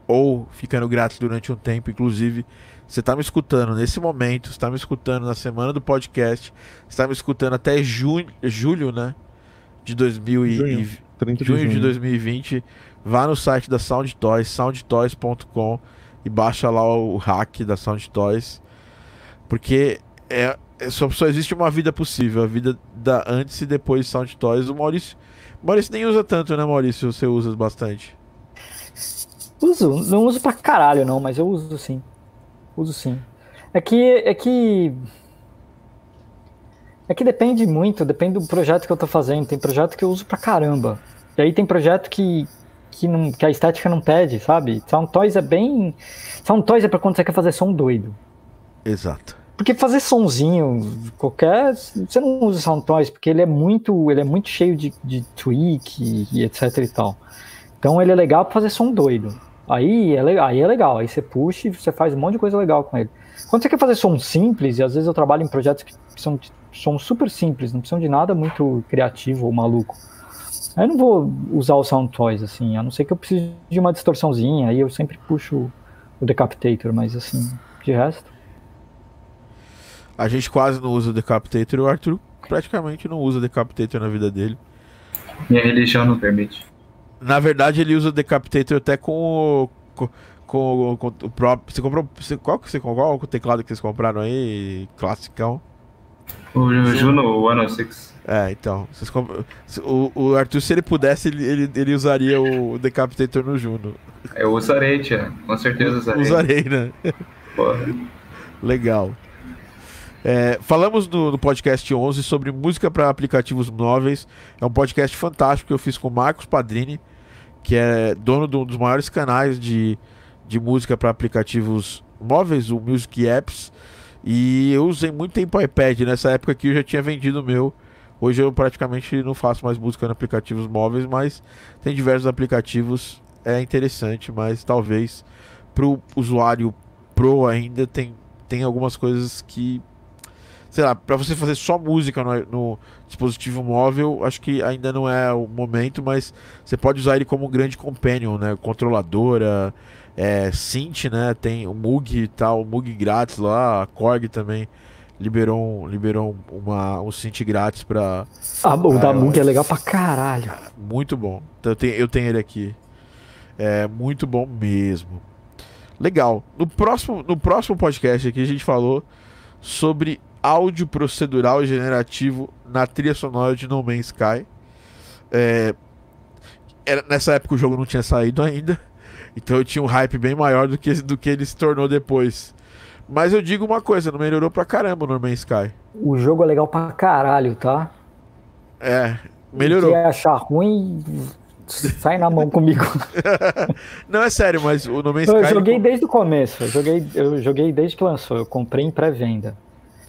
Ou ficando grátis durante um tempo, inclusive você está me escutando nesse momento, está me escutando na semana do podcast, está me escutando até junho, julho, né? De 2000 junho, de junho de 2020. Vá no site da Sound Toys, soundtoys.com e baixa lá o hack da Sound Toys. Porque é, só, só existe uma vida possível, a vida da antes e depois de Sound Toys. O Maurício, Maurício nem usa tanto, né, Maurício? Você usa bastante. Uso, não uso pra caralho, não, mas eu uso sim. Uso sim. É que, é que. É que depende muito, depende do projeto que eu tô fazendo. Tem projeto que eu uso pra caramba. E aí tem projeto que, que, não, que a estética não pede, sabe? Sound Toys é bem. Sound Toys é pra quando você quer fazer som doido. Exato. Porque fazer sonzinho, qualquer. Você não usa Sound Toys, porque ele é muito. Ele é muito cheio de, de tweak e, e etc e tal. Então ele é legal para fazer som doido. Aí é, aí é legal, aí você puxa e você faz um monte de coisa legal com ele. Quando você quer fazer som simples, e às vezes eu trabalho em projetos que são, são super simples, não precisam de nada muito criativo ou maluco. Aí eu não vou usar o Sound Toys, assim, a não ser que eu precise de uma distorçãozinha, aí eu sempre puxo o Decapitator, mas assim, de resto. A gente quase não usa o Decapitator e o Arthur praticamente não usa o Decapitator na vida dele. Minha religião não permite. Na verdade, ele usa o Decapitator até com o. Com, com, com o próprio. Você comprou. Você, qual, que você, qual o teclado que vocês compraram aí? Classicão? O Juno 106. É, então. Vocês compram, o, o Arthur, se ele pudesse, ele, ele, ele usaria o Decapitator no Juno. Eu usarei, tia. Com certeza usarei. Usarei, né? Porra. Legal. É, falamos no, no, podcast 11 sobre música para aplicativos móveis. É um podcast fantástico que eu fiz com o Marcos Padrini, que é dono de um dos maiores canais de, de música para aplicativos móveis, o Music Apps. E eu usei muito tempo o iPad. Nessa época aqui eu já tinha vendido o meu. Hoje eu praticamente não faço mais música em aplicativos móveis, mas tem diversos aplicativos. É interessante, mas talvez para o usuário Pro ainda tem, tem algumas coisas que sei lá, para você fazer só música no, no, dispositivo móvel, acho que ainda não é o momento, mas você pode usar ele como um grande companion, né? Controladora, é, synth, né? Tem o Moog e tal, o Moog grátis lá, a Korg também liberou, liberou uma, um synth grátis pra. Ah, o da Moog é legal pra caralho. Muito bom. Então, eu, tenho, eu tenho ele aqui. É muito bom mesmo. Legal. No próximo, no próximo podcast aqui a gente falou sobre áudio procedural generativo na trilha sonora de No Man's Sky. É, era, nessa época o jogo não tinha saído ainda, então eu tinha um hype bem maior do que, do que ele se tornou depois. Mas eu digo uma coisa, não melhorou pra caramba o No Man's Sky. O jogo é legal pra caralho, tá? É, melhorou. Se achar ruim, sai na mão comigo. não, é sério, mas o No Man's Sky... Eu joguei desde o começo, eu joguei, eu joguei desde que lançou, eu comprei em pré-venda.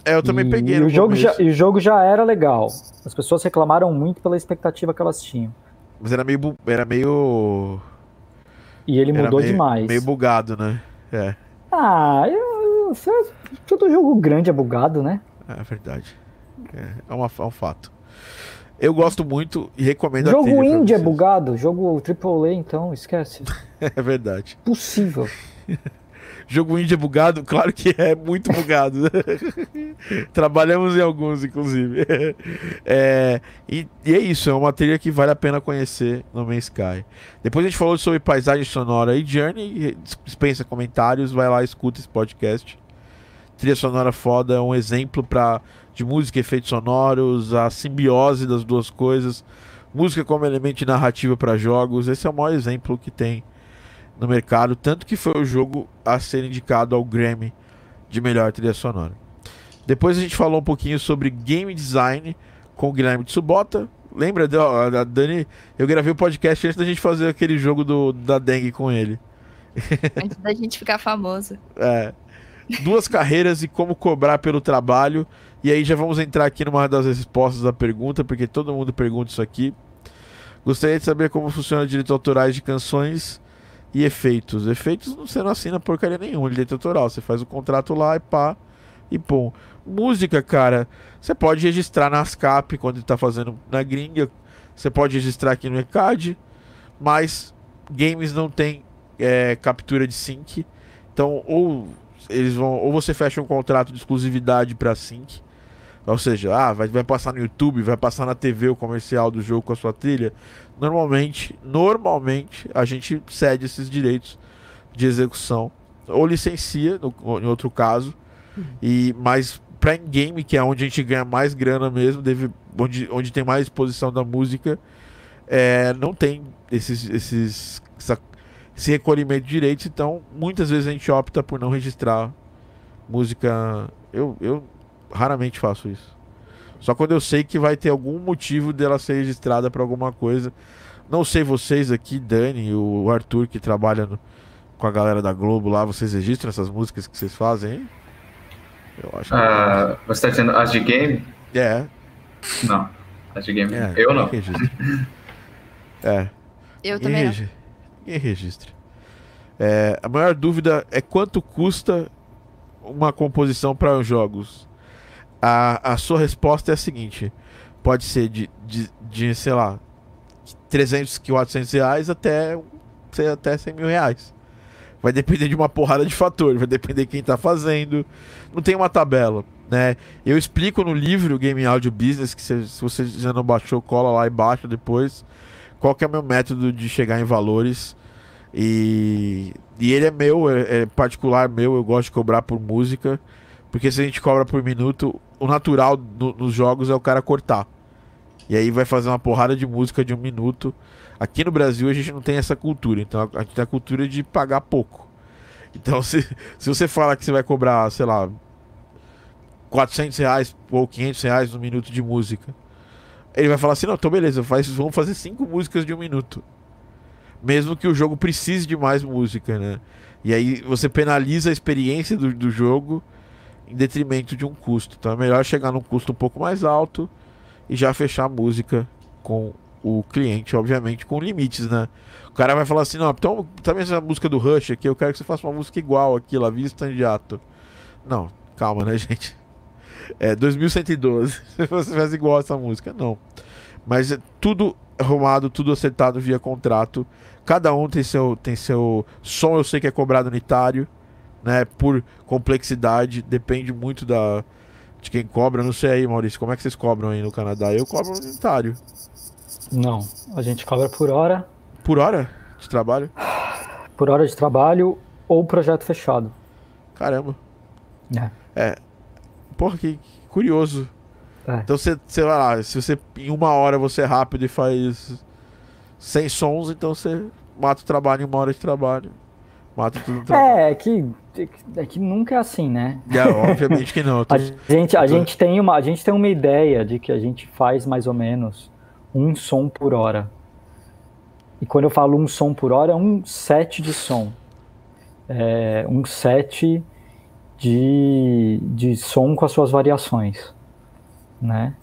É, eu também e, peguei. E o, jogo já, e o jogo já era legal. As pessoas reclamaram muito pela expectativa que elas tinham. Mas era meio. Era meio. E ele mudou meio, demais. Meio bugado, né? É. Ah, eu, eu, todo jogo grande é bugado, né? É verdade. É, é, uma, é um fato. Eu gosto muito e recomendo jogo a Jogo indie é bugado, jogo AAA, então, esquece. é verdade. Possível. Jogo indie é bugado? Claro que é muito bugado. Trabalhamos em alguns, inclusive. É, e, e, é isso, é uma trilha que vale a pena conhecer no Man's Sky. Depois a gente falou sobre paisagem sonora e Journey. Dispensa comentários, vai lá escuta esse podcast. Trilha sonora foda é um exemplo pra, de música e efeitos sonoros, a simbiose das duas coisas. Música como elemento de narrativa para jogos. Esse é o maior exemplo que tem no mercado, tanto que foi o jogo a ser indicado ao Grammy de melhor trilha sonora. Depois a gente falou um pouquinho sobre game design com o Guilherme Tsubota. Lembra da Dani? Eu gravei o podcast antes da gente fazer aquele jogo do, da dengue com ele. Antes da gente ficar famoso. É. Duas carreiras e como cobrar pelo trabalho. E aí já vamos entrar aqui numa das respostas da pergunta, porque todo mundo pergunta isso aqui. Gostaria de saber como funciona direitos autorais de canções e efeitos. Efeitos você não assina porcaria nenhuma de direito autoral. Você faz o contrato lá e pá, e pum. Música, cara, você pode registrar na ASCAP quando está fazendo na gringa. Você pode registrar aqui no ECAD, mas games não tem é, captura de sync. Então, ou eles vão, ou você fecha um contrato de exclusividade para sync, ou seja, ah, vai, vai passar no YouTube, vai passar na TV o comercial do jogo com a sua trilha. Normalmente, normalmente a gente cede esses direitos de execução. Ou licencia, no, em outro caso, e mas para in-game, que é onde a gente ganha mais grana mesmo, deve, onde, onde tem mais exposição da música, é, não tem esses, esses, essa, esse recolhimento de direitos, então muitas vezes a gente opta por não registrar música. Eu, eu raramente faço isso. Só quando eu sei que vai ter algum motivo dela ser registrada para alguma coisa. Não sei vocês aqui, Dani, o Arthur que trabalha no, com a galera da Globo lá, vocês registram essas músicas que vocês fazem, hein? Eu acho que Ah, você tá dizendo as de game? é. Não. As de game. é eu não. É. Eu Ninguém, também não. regi- ninguém registra. É, a maior dúvida é quanto custa uma composição para os jogos. A, a sua resposta é a seguinte: pode ser de, de, de, sei lá, 300, 400 reais até, até 100 mil reais. Vai depender de uma porrada de fatores, vai depender de quem tá fazendo. Não tem uma tabela, né? Eu explico no livro Game Audio Business, que se, se você já não baixou, cola lá e baixa depois qual que é o meu método de chegar em valores. E, e ele é meu, é, é particular meu, eu gosto de cobrar por música. Porque se a gente cobra por minuto, o natural do- nos jogos é o cara cortar. E aí vai fazer uma porrada de música de um minuto. Aqui no Brasil a gente não tem essa cultura, então a gente tem a cultura de pagar pouco. Então se, se você fala que você vai cobrar, sei lá, 400 reais ou 500 reais no minuto de música, ele vai falar assim, não, então beleza, faz, vamos fazer cinco músicas de um minuto. Mesmo que o jogo precise de mais música, né? E aí você penaliza a experiência do, do jogo em detrimento de um custo. Então é melhor chegar num custo um pouco mais alto e já fechar a música com o cliente, obviamente, com limites, né? O cara vai falar assim, não, então também essa música do Rush aqui, eu quero que você faça uma música igual aqui, La Vista Indiato. Não, calma, né, gente? É 2112. Se você faz igual essa música, não. Mas é tudo arrumado, tudo acertado via contrato. Cada um tem seu, tem seu som, eu sei que é cobrado unitário, né? Por complexidade, depende muito da de quem cobra. Não sei aí, Maurício, como é que vocês cobram aí no Canadá? Eu cobro unitário. Não, a gente cobra por hora, Por hora de trabalho? por hora de trabalho ou projeto fechado. Caramba. É. Porra, que, que curioso. É. Então você, sei lá, se você em uma hora você é rápido e faz 100 sons, então você mata o trabalho em uma hora de trabalho. Mata tudo. É, é que, é que nunca é assim, né? É, obviamente que não. tô- A gente, a, gente tem uma, a gente tem uma ideia de que a gente faz mais ou menos um som por hora. E quando eu falo um som por hora, é um set de som. É um set de, de som com as suas variações, né?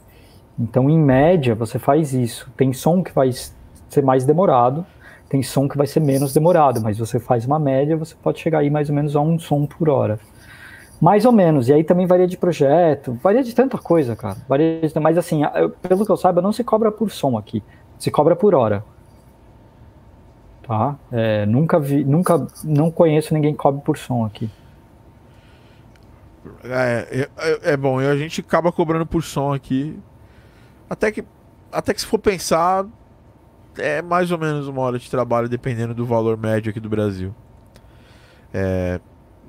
Então, em média, você faz isso. Tem som que vai ser mais demorado, tem som que vai ser menos demorado, mas você faz uma média, você pode chegar aí mais ou menos a um som por hora. Mais ou menos, e aí também varia de projeto, varia de tanta coisa, cara. Varia de, mas assim, eu- pelo que eu saiba, não se cobra por som aqui, se cobra por hora. Tá? É, nunca vi, nunca, não conheço ninguém que cobre por som aqui. É, é, é- é bom, a gente acaba cobrando por som aqui. Até que, até que se for pensar, é mais ou menos uma hora de trabalho, dependendo do valor médio aqui do Brasil. É,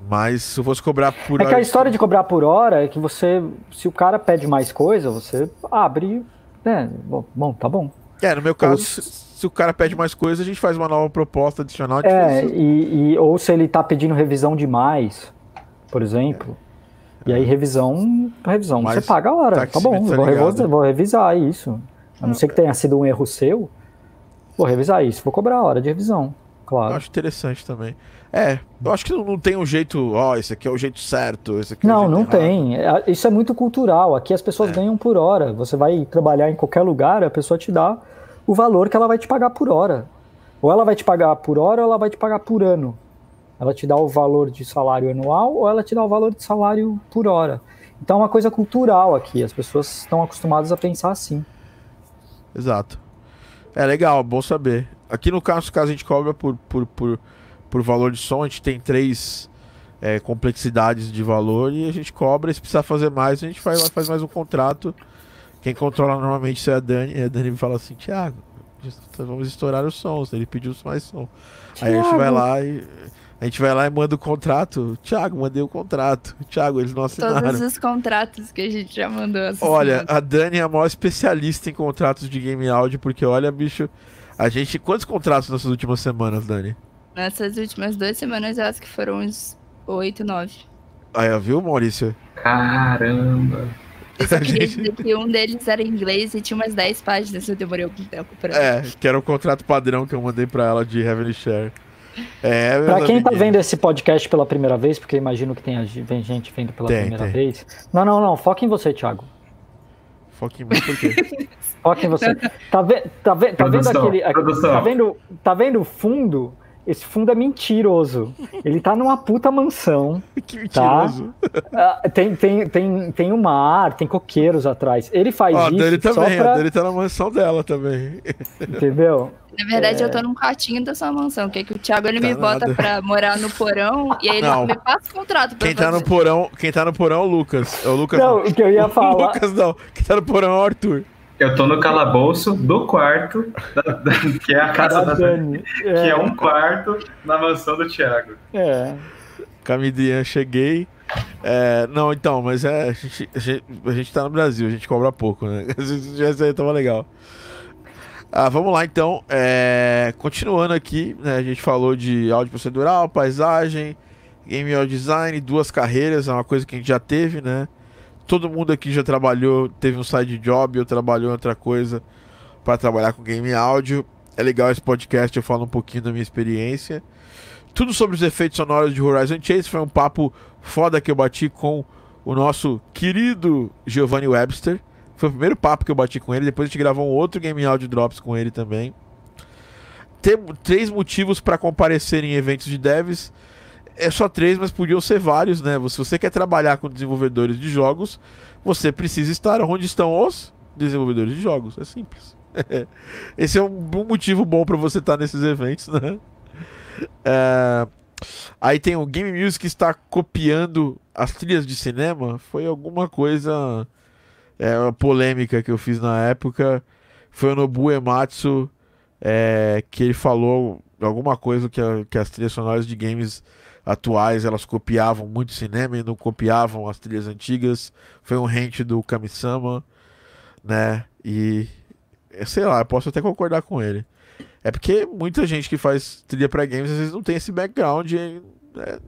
mas se eu fosse cobrar por É que hora a de- história de cobrar por hora é que você, se o cara pede mais coisa, você abre, né? Bom, bom, tá bom. É, no meu caso, Ou se, se o cara pede mais coisa, a gente faz uma nova proposta adicional. É, e, e- ou se ele tá pedindo revisão demais, por exemplo. E aí, revisão, revisão, Mas você paga a hora. Tá taxímetro bom, tá vou, revisar, vou revisar isso. A não ser que tenha sido um erro seu, vou revisar isso, vou cobrar a hora de revisão, Eu claro. acho interessante também. É, eu acho que não, tem um jeito, ó, esse aqui é o jeito certo, esse aqui é o Não, jeito não errado. tem. É, Isso é muito cultural. Aqui as pessoas É. ganham por hora. Você vai trabalhar em qualquer lugar, a pessoa te dá o valor que ela vai te pagar por hora. Ou ela vai te pagar por hora ou ela vai te pagar por ano. Ela te dá o valor de salário anual ou ela te dá o valor de salário por hora. Então é uma coisa cultural aqui. As pessoas estão acostumadas a pensar assim. Exato. É legal, bom saber. Aqui no caso, caso a gente cobra por, por, por, por valor de som, a gente tem três é, complexidades de valor e a gente cobra. E se precisar fazer mais, a gente faz, faz mais um contrato. Quem controla normalmente é a Dani. E a Dani fala assim: Thiago, vamos estourar os sons. Ele pediu mais som. Aí a gente vai lá e. A gente vai lá e manda o contrato. Thiago, mandei o contrato. Thiago, eles não assinaram. Todos os contratos que a gente já mandou. essa Olha, semana. a Dani é a maior especialista em contratos de game áudio, porque olha, bicho, a gente. Quantos contratos nessas últimas semanas, Dani? Nessas últimas duas semanas, eu acho que foram uns oito, nove. Aí, ó, viu, Maurício? Caramba. Eu só queria Gente. dizer que um deles era em inglês e tinha umas 10 páginas, eu demorei algum tempo pra... É, que era o contrato padrão que eu mandei pra ela de Heavenly Share. É, Pra quem tá amiguinhos. vendo esse podcast pela primeira vez, porque eu imagino que tem, gente vendo pela Tem, primeira tem. vez. Não, não, não. Foca em você, Thiago. Foca em mim, por quê? Foca em você. Tá, ve tá, ve tá vendo aquele. produção. Tá vendo, tá vendo o fundo? Esse fundo é mentiroso. Ele tá numa puta mansão. que mentiroso. Ah, tem, tem, tem, tem um mar, tem coqueiros atrás. Ele faz Ó, a isso só também, pra... a Dani tá na mansão dela também. Entendeu? Na verdade, É. eu tô num quartinho da sua mansão, que é que o Thiago ele me Tá bota nada. pra morar no porão e aí ele Não. me passa o contrato pra Quem tá no porão, quem tá no porão é o Lucas. É o Lucas. Não, o que eu ia O falar. Lucas não. Quem tá no porão é o Arthur. Eu tô no calabouço do quarto, da- da- que é a casa Da da Dani, que é um quarto na mansão do Thiago. É. Camidrian, cheguei. É, não, então, mas é. A gente, a, gente, a gente tá no Brasil, a gente cobra pouco, né? Se tivesse aí, tava legal. Ah, vamos lá então. É, continuando aqui, né, a gente falou de áudio procedural, paisagem, game audio design, duas carreiras, é uma coisa que a gente já teve, né? Todo mundo aqui já trabalhou, teve um side job, ou trabalhou em outra coisa para trabalhar com game áudio. É legal esse podcast, eu falo um pouquinho da minha experiência. Tudo sobre os efeitos sonoros de Horizon Chase foi um papo foda que eu bati com o nosso querido Giovanni Webster. Foi o primeiro papo que eu bati com ele. Depois a gente gravou um outro Game Audio Drops com ele também. Tem três motivos para comparecer em eventos de devs. É só três, mas podiam ser vários, né? Se você quer trabalhar com desenvolvedores de jogos, você precisa estar onde estão os desenvolvedores de jogos. É simples. Esse é um motivo bom para você estar nesses eventos, né? É, Aí tem o Game Music está copiando as trilhas de cinema. Foi alguma coisa. É uma polêmica que eu fiz na época. Foi o Nobu Ematsu é, que ele falou alguma coisa que, a- que as trilhas sonoras de games atuais elas copiavam muito cinema e não copiavam as trilhas antigas. Foi um hint do Kamisama, né? E é, sei lá, eu posso até concordar com ele. É porque muita gente que faz trilha pra games às vezes não tem esse background e é,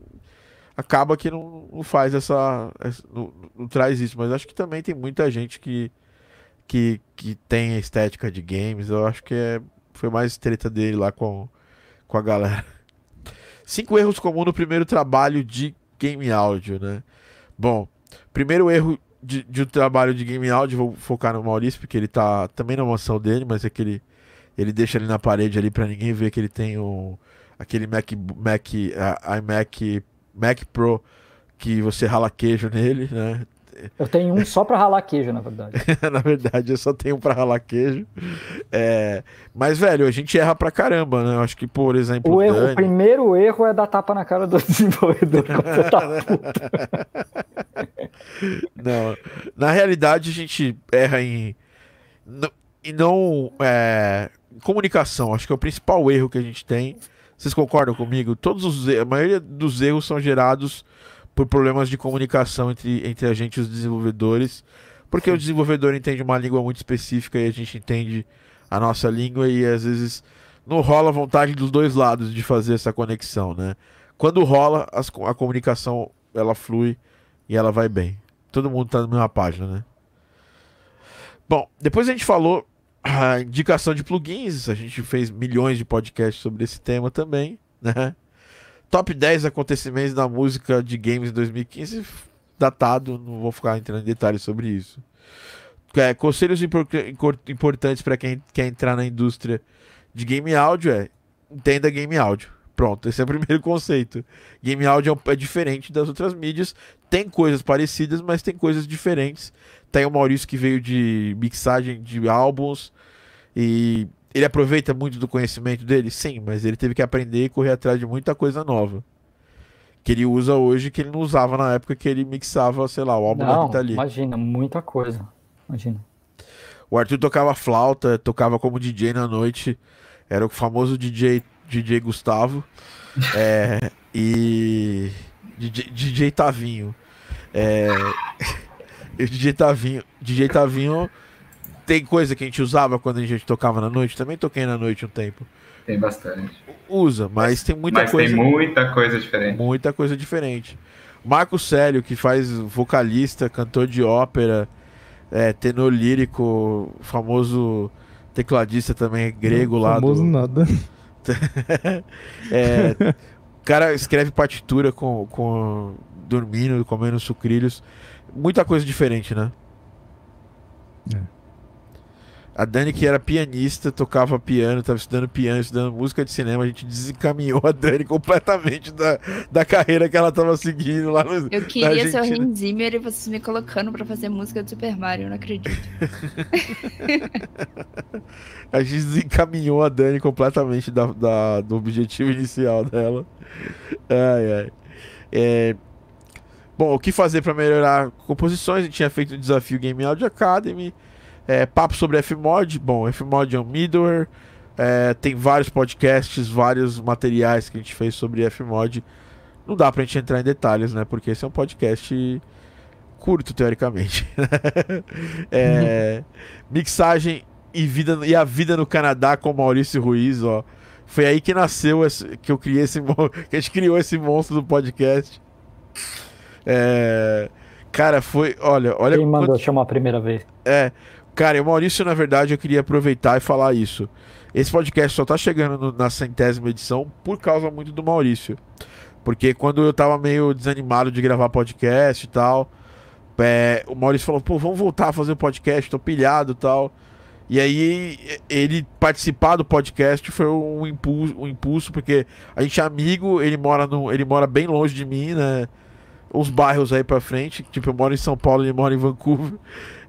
acaba que não, não faz essa. essa- não, não traz isso. Mas acho que também tem muita gente que, que, que tem a estética de games. Eu acho que é, foi mais treta dele lá com, com a galera. Cinco erros comuns no primeiro trabalho de game áudio, né? Bom, primeiro erro de, de um trabalho de game áudio, vou focar no Maurício, porque ele tá também na mansão dele, mas é que ele, ele deixa ali na parede ali pra ninguém ver que ele tem um, aquele Mac, Mac, a- iMac Mac Pro que você rala queijo nele, né? Eu tenho um só pra ralar queijo, na verdade. Na verdade, eu só tenho pra ralar queijo. É, Mas, velho, a gente erra pra caramba, né? Eu acho que, por exemplo, O, erro, o Dani- primeiro erro é dar tapa na cara do desenvolvedor quando você tá Não, na realidade a gente erra em e não é, comunicação. Acho que é o principal erro que a gente tem. Vocês concordam comigo? Todos os a maioria dos erros são gerados por problemas de comunicação entre, entre a gente e os desenvolvedores, porque o desenvolvedor entende uma língua muito específica e a gente entende a nossa língua e às vezes não rola vontade dos dois lados de fazer essa conexão, né? Quando rola, as a comunicação ela flui e ela vai bem. Todo mundo tá na mesma página, né? Bom, depois a gente falou a indicação de plugins, a gente fez milhões de podcasts sobre esse tema também, né? Top 10 acontecimentos da música de games 2015, datado, não vou ficar entrando em detalhes sobre isso. É, conselhos impor- impor- importantes para quem quer entrar na indústria de game áudio é entenda game áudio. Pronto, esse é o primeiro conceito. Game áudio é é diferente das outras mídias, tem coisas parecidas, mas tem coisas diferentes. Tem o Maurício que veio de mixagem de álbuns e ele aproveita muito do conhecimento dele, sim, mas ele teve que aprender e correr atrás de muita coisa nova. Que ele usa hoje que ele não usava na época que ele mixava, sei lá, o álbum da Não, Rita Lee. imagina, muita coisa. Imagina. O Arthur tocava flauta, tocava como DJ na noite. Era o famoso DJ, DJ Gustavo. É, e. DJ, DJ Tavinho. É, e o DJ Tavinho. DJ Tavinho tem coisa que a gente usava quando a gente tocava na noite. Também toquei na noite um tempo. Tem bastante. Usa, mas tem muita Mas coisa. tem muita coisa diferente. Muita coisa diferente. Marco Célio, que faz vocalista, cantor de ópera, é, tenor lírico, famoso tecladista também grego lá Famoso do, nada. É, o cara escreve partitura com, com dormindo, comendo sucrilhos. Muita coisa diferente, né? É. A Dani, que era pianista, tocava piano, estava estudando piano, estudando música de cinema, a gente desencaminhou a Dani completamente da, da carreira que ela estava seguindo lá no. Eu queria ser o. Hans Zimmer e vocês me colocando pra fazer música do Super Mario, eu não acredito. A gente desencaminhou a Dani completamente da, da- do objetivo inicial dela. Ai, ai. É, Bom, o que fazer para melhorar composições? A gente tinha feito o desafio Game Audio Academy. É, papo sobre Fmod. Bom, Fmod é um middleware. É, tem vários podcasts, vários materiais que a gente fez sobre Fmod. Não dá pra gente entrar em detalhes, né? Porque esse é um podcast curto, teoricamente. É, mixagem e, vida, e a vida no Canadá com Maurício Ruiz, ó. Foi aí que nasceu, esse, que eu criei esse que a gente criou esse monstro do podcast. É, cara, foi, olha, olha Quem mandou quanto- chamar a primeira vez? é, cara, o Maurício, na verdade, eu queria aproveitar e falar isso. Esse podcast só tá chegando no- na centésima edição por causa muito do Maurício. Porque quando eu tava meio desanimado de gravar podcast e tal, é, o Maurício falou, pô, vamos voltar a fazer o podcast, tô pilhado e tal. E aí, ele participar do podcast foi um impulso, um impulso, porque a gente é amigo, ele mora, no, ele mora bem longe de mim, né? Uns bairros aí pra frente. Tipo, eu moro em São Paulo, ele mora em Vancouver.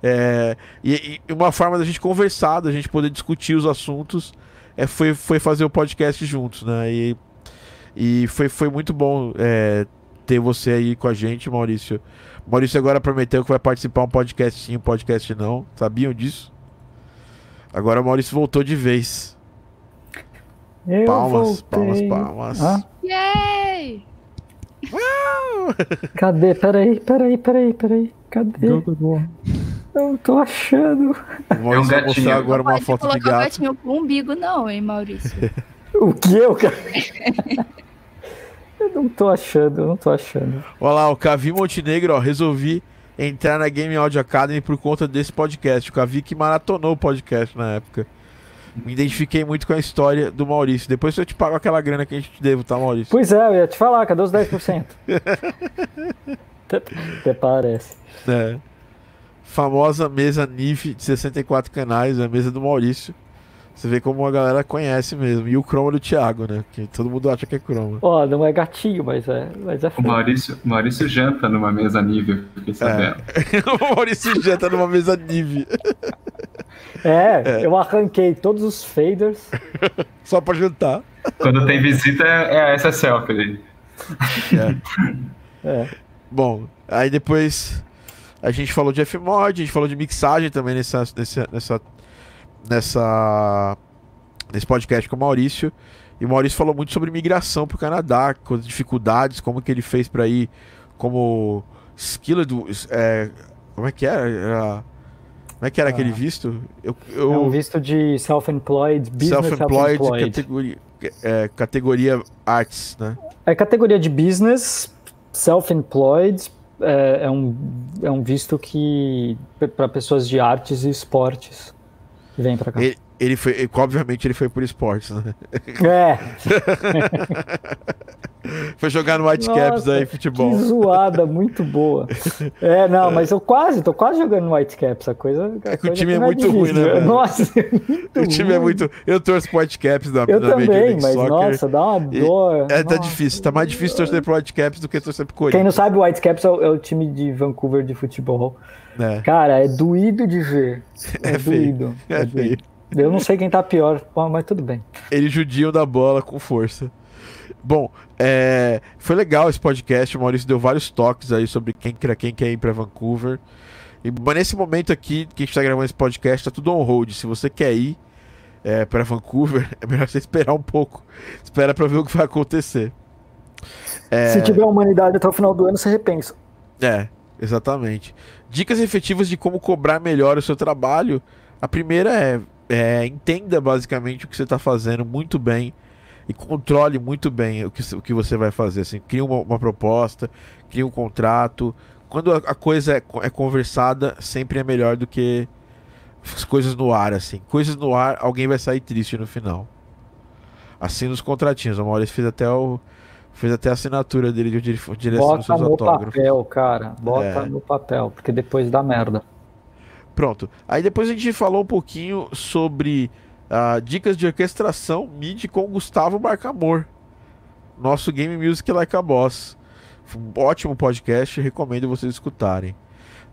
É, e, e uma forma da gente conversar, da gente poder discutir os assuntos, é, foi, foi fazer o podcast juntos, né? E, e foi, foi muito bom é, ter você aí com a gente, Maurício. Maurício agora prometeu que vai participar um podcast sim, um podcast não. Sabiam disso? Agora o Maurício voltou de vez. Eu Palmas, palmas, voltei. palmas. Hã? Yay! Cadê? Peraí, peraí, peraí, peraí. Cadê? Eu não tô achando. O Maurício vai gatinho. mostrar agora uma Pode foto de colocar o gato. gatinho com umbigo, não, hein, Maurício? O que eu, cara? Eu não tô achando, eu não tô achando. Olha lá, o Cavi Montenegro, ó, resolvi entrar na Game Audio Academy por conta desse podcast. O Cavi que maratonou o podcast na época. Me identifiquei muito com a história do Maurício. Depois eu te pago aquela grana que a gente te devo, tá, Maurício? Pois é, eu ia te falar, cadê os 10%? até, até parece. É. Famosa mesa NIF de 64 canais, a mesa do Maurício. Você vê como a galera conhece mesmo. E o Chroma do Thiago, né? Que todo mundo acha que é Chroma. Ó, não é gatinho, mas é, mas é O feio. Maurício, o Maurício janta numa mesa nível, fiquei sabendo. o Maurício tá numa mesa NIV. É, eu arranquei todos os faders. Só pra juntar. Quando tem visita, é essa selfie aí. É. Bom, aí depois a gente falou de Fmod, a gente falou de mixagem também nessa, nessa, nessa, nessa nesse podcast com o Maurício. E o Maurício falou muito sobre migração pro Canadá, com as dificuldades, como que ele fez para ir como skilled, é, como é que era? Era- como é que era aquele visto? Eu, eu, É um visto de self-employed, business self-employed, self-employed. categoria, é, categoria arts, né? É categoria de business, self-employed, é, é um, é um visto que para pessoas de artes e esportes vem para cá. Ele, ele foi, ele- obviamente ele foi por esportes, né? É, Foi jogar no Whitecaps aí, futebol. que zoada, muito boa. É, não, mas eu quase, tô quase jogando no Whitecaps, a coisa. a É que o time é não muito ruim, difícil. né, velho? Nossa, é muito O time é ruim. muito. Eu torço pro Whitecaps na, Eu na também, mas Soccer. nossa, dá uma E- dor. É, tá Nossa. difícil. Tá mais difícil torcer pro Whitecaps do que torcer pro Quem não Corinthians. sabe, o Whitecaps é o, é o time de Vancouver de futebol. É, Cara, é doído de ver. É, É doído. é doído. Eu não sei quem tá pior, mas tudo bem. Eles judiam da bola com força. Bom, é, foi legal esse podcast. O Maurício deu vários toques aí sobre quem, quer- quem quer ir pra Vancouver. E, mas nesse momento aqui que a gente tá gravando esse podcast, tá tudo on hold. Se você quer ir é, para Vancouver, é melhor você esperar um pouco. Espera pra ver o que vai acontecer. É, Se tiver humanidade até o final do ano, você repensa. É, exatamente. Dicas efetivas de como cobrar melhor o seu trabalho. A primeira é, é, entenda basicamente o que você está fazendo muito bem e controle muito bem o que, o que você vai fazer. Assim, cria uma, uma proposta, cria um contrato. Quando a, a coisa é, é conversada, sempre é melhor do que as coisas no ar, assim. Coisas no ar, alguém vai sair triste no final. assina os contratinhos. O Maurício fez até o. Fez até a assinatura dele de dire- direção Bota seus no autógrafos. papel, cara. Bota É. no papel, porque depois dá merda. Pronto. Aí depois a gente falou um pouquinho sobre ah, dicas de orquestração MIDI com Gustavo Barcamor. Nosso Game Music Like a Boss. Um ótimo podcast, recomendo vocês escutarem.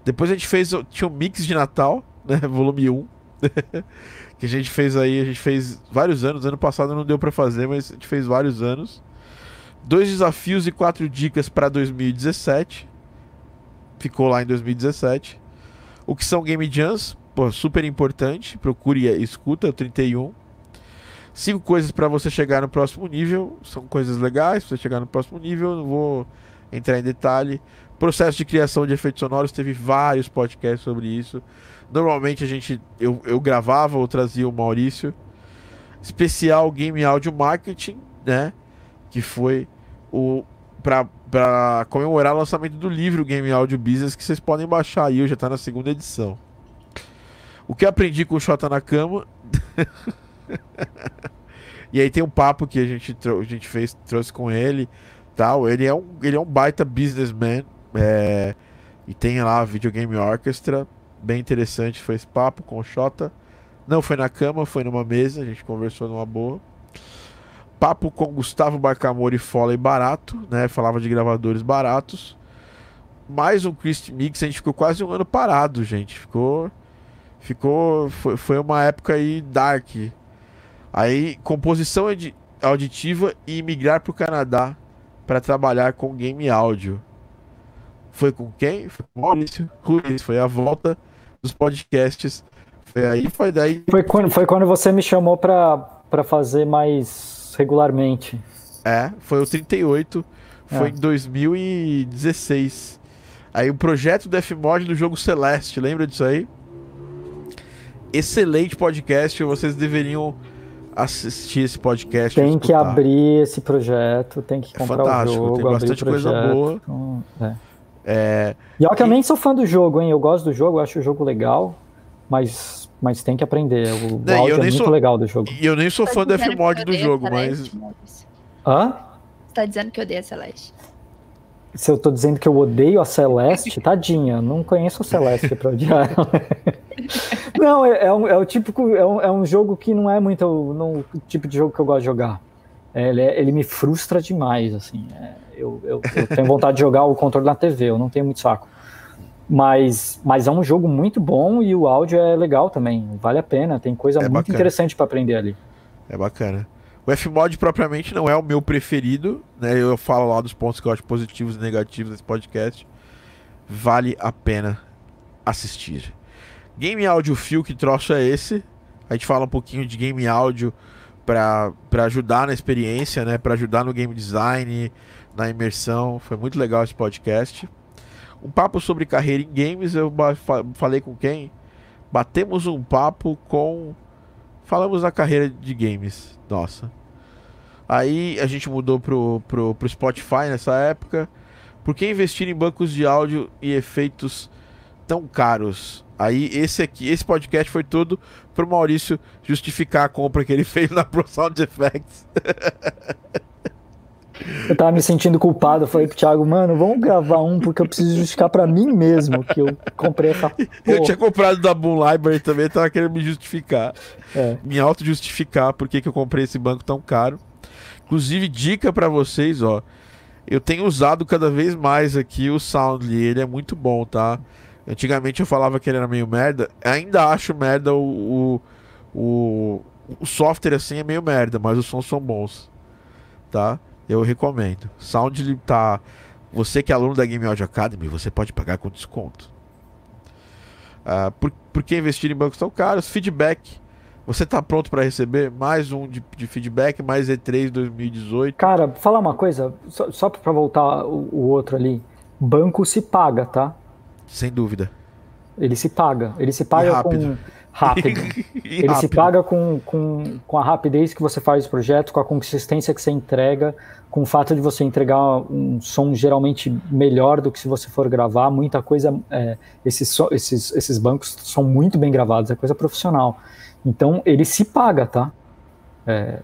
Depois a gente fez, tinha um mix de Natal, né, volume 1. que a gente fez aí, a gente fez vários anos, ano passado não deu pra fazer, mas a gente fez vários anos. Dois desafios e quatro dicas para 2017. Ficou lá em 2017. O que são Game Jams? Pô, super importante. Procure e escuta, o 31. Cinco coisas para você chegar no próximo nível. São coisas legais para você chegar no próximo nível. Não vou entrar em detalhe. Processo de criação de efeitos sonoros. Teve vários podcasts sobre isso. Normalmente a gente. Eu, eu gravava ou trazia o Maurício. Especial Game Audio Marketing, né? Que foi o. Pra comemorar o lançamento do livro Game Audio Business, que vocês podem baixar aí, já tá na segunda edição. O que aprendi com o Xota na cama. e aí tem um papo que a gente, a gente fez, trouxe com ele. Tal. Ele, é um, ele é um baita businessman. é, e tem lá a Videogame Orchestra. Bem interessante foi esse papo com o Xota. Não foi na cama, foi numa mesa, a gente conversou numa boa. Papo com Gustavo Barcamore e Foley barato, né? Falava de gravadores baratos. Mais um Christ Mix, a gente ficou quase um ano parado, gente. Ficou. Ficou. Foi, foi uma época aí dark. Aí, composição auditiva e migrar para o Canadá para trabalhar com game áudio. Foi com quem? Foi com Maurício Ruiz. Foi a volta dos podcasts. Foi aí, foi daí. Foi quando, foi quando você me chamou pra fazer mais regularmente. É, foi o 38. Foi É. em 2016. Aí o projeto do Fmod do jogo Celeste, lembra disso aí? Excelente podcast, vocês deveriam assistir esse podcast. Tem que abrir esse projeto, tem que É comprar fantástico, o jogo, tem bastante o coisa projeto. boa. Então, é. É, E eu também sou fã do jogo, hein? Eu gosto do jogo, acho o jogo legal, mas, mas tem que aprender. O Não, áudio eu é muito sou- legal do jogo. e eu nem sou Tá fã do Fmod do jogo, mas. Hã? Você tá dizendo que eu odeio a Celeste. Se eu tô dizendo que eu odeio a Celeste, tadinha, não conheço a Celeste pra odiar ela. Não, é, é um, é o típico, é um, é um jogo que não é muito não, o tipo de jogo que eu gosto de jogar. É, Ele, é- ele me frustra demais, assim. É, eu, eu, eu tenho vontade de jogar o controle na TV, eu não tenho muito saco. Mas, mas é um jogo muito bom e o áudio é legal também, vale a pena, tem coisa É muito bacana. interessante pra aprender ali. É bacana. O Fmod propriamente não é o meu preferido, né? Eu falo lá dos pontos que eu acho positivos e negativos desse podcast. Vale a pena assistir. Game Audio Fio, que troço é esse? A gente fala um pouquinho de game áudio para ajudar na experiência, né? Para ajudar no game design, na imersão. Foi muito legal esse podcast. Um papo sobre carreira em games. Eu falei com quem? Batemos um papo com falamos da carreira de games, nossa. Aí a gente mudou pro, pro, pro Spotify nessa época. Por que investir em bancos de áudio e efeitos tão caros? Aí esse aqui, esse podcast foi todo pro Maurício justificar a compra que ele fez na Pro Sound Effects. Eu tava me sentindo culpado, eu falei pro Thiago, mano, vamos gravar um porque eu preciso justificar pra mim mesmo que eu comprei essa porra. Eu tinha comprado da Boom Library também, tava querendo me justificar. É. Me auto-justificar por que que eu comprei esse banco tão caro. Inclusive, dica pra vocês, ó. Eu tenho usado cada vez mais aqui o Soundly, ele é muito bom, tá? Antigamente eu falava que ele era meio merda, ainda acho merda o, o, o, o software assim é meio merda, mas os sons são bons, tá? Eu recomendo. Soundly tá. Você que é aluno da Game Audio Academy, você pode pagar com desconto. Ah, por, por que investir em bancos tão caros? Feedback. Você tá pronto para receber mais um de, de feedback, mais E3 2018? Cara, falar uma coisa, só, só pra voltar o, o outro ali. Banco se paga, tá? Sem dúvida. Ele se paga. Ele se paga rápido. com. Rápido. E Ele se paga com, com, com a rapidez que você faz o projeto, com a consistência que você entrega, com o fato de você entregar um som geralmente melhor do que se você for gravar. Muita coisa. é, esses, esses, esses bancos são muito bem gravados, é coisa profissional. Então ele se paga, tá? É,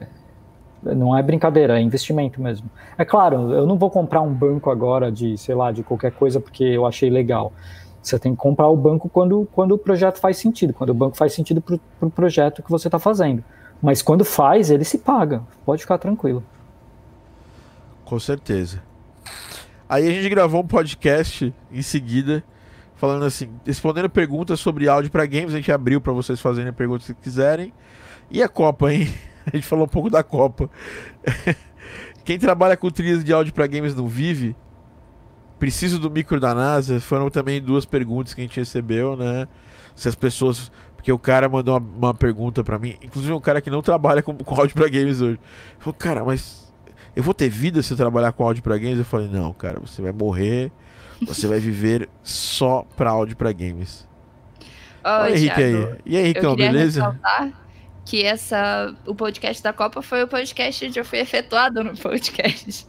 Não é brincadeira, é investimento mesmo. É claro, eu não vou comprar um banco agora de, sei lá, de qualquer coisa porque eu achei legal. Você tem que comprar o banco quando, quando o projeto faz sentido, quando o banco faz sentido para o pro projeto que você está fazendo. Mas quando faz, ele se paga. Pode ficar tranquilo. Com certeza. Aí a gente gravou um podcast em seguida, falando assim, respondendo perguntas sobre áudio para games. A gente abriu para vocês fazerem perguntas se quiserem. E a Copa, hein? A gente falou um pouco da Copa. Quem trabalha com trilhas de áudio para games não vive. Preciso do micro da NASA. Foram também duas perguntas que a gente recebeu, né? Se as pessoas. Porque o cara mandou uma, uma pergunta para mim, inclusive um cara que não trabalha com, com áudio para games hoje. Falou, cara, mas eu vou ter vida se eu trabalhar com áudio para games? Eu falei, não, cara, você vai morrer. Você vai viver só para áudio para games. Olha, Henrique aí. E aí, Henricão, beleza? Que essa, o podcast da Copa foi o podcast onde eu fui efetuado no podcast.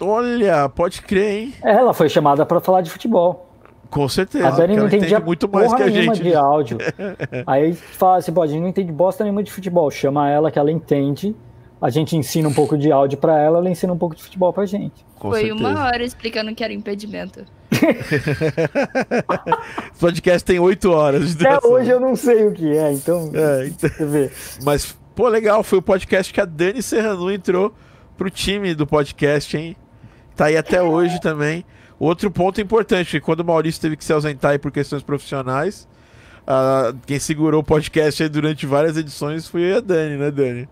Olha, pode crer, hein? Ela foi chamada para falar de futebol. Com certeza. A Dani não entendia muito mais que a gente. de áudio. Aí fala assim, pô, a gente não entende bosta nenhuma de futebol. Chama ela que ela entende. A gente ensina um pouco de áudio para ela, ela ensina um pouco de futebol pra gente. Com Foi certeza. uma hora explicando que era impedimento. o podcast tem oito horas de Até hoje eu não sei o que é, então. É, então- Você vê. Mas, pô, legal, foi o podcast que a Dani Serrano entrou pro time do podcast, hein? Tá aí até hoje também. Outro ponto importante, quando o Maurício teve que se ausentar aí por questões profissionais, quem segurou o podcast aí durante várias edições foi a Dani, né, Dani?